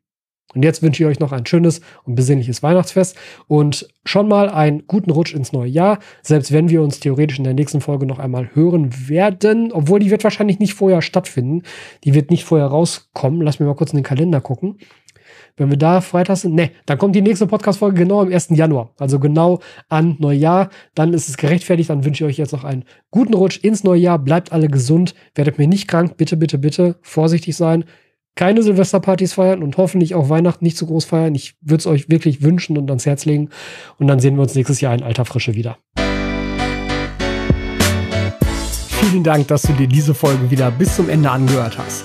Und jetzt wünsche ich euch noch ein schönes und besinnliches Weihnachtsfest und schon mal einen guten Rutsch ins neue Jahr, selbst wenn wir uns theoretisch in der nächsten Folge noch einmal hören werden, obwohl die wird wahrscheinlich nicht vorher stattfinden. Die wird nicht vorher rauskommen. Lass mir mal kurz in den Kalender gucken. Wenn wir da Freitag sind, ne, dann kommt die nächste Podcast-Folge genau am 1. Januar. Also genau an Neujahr. Dann ist es gerechtfertigt. Dann wünsche ich euch jetzt noch einen guten Rutsch ins neue Jahr. Bleibt alle gesund. Werdet mir nicht krank. Bitte, bitte, bitte vorsichtig sein. Keine Silvesterpartys feiern und hoffentlich auch Weihnachten nicht zu groß feiern. Ich würde es euch wirklich wünschen und ans Herz legen. Und dann sehen wir uns nächstes Jahr in alter Frische wieder. Vielen Dank, dass du dir diese Folge wieder bis zum Ende angehört hast.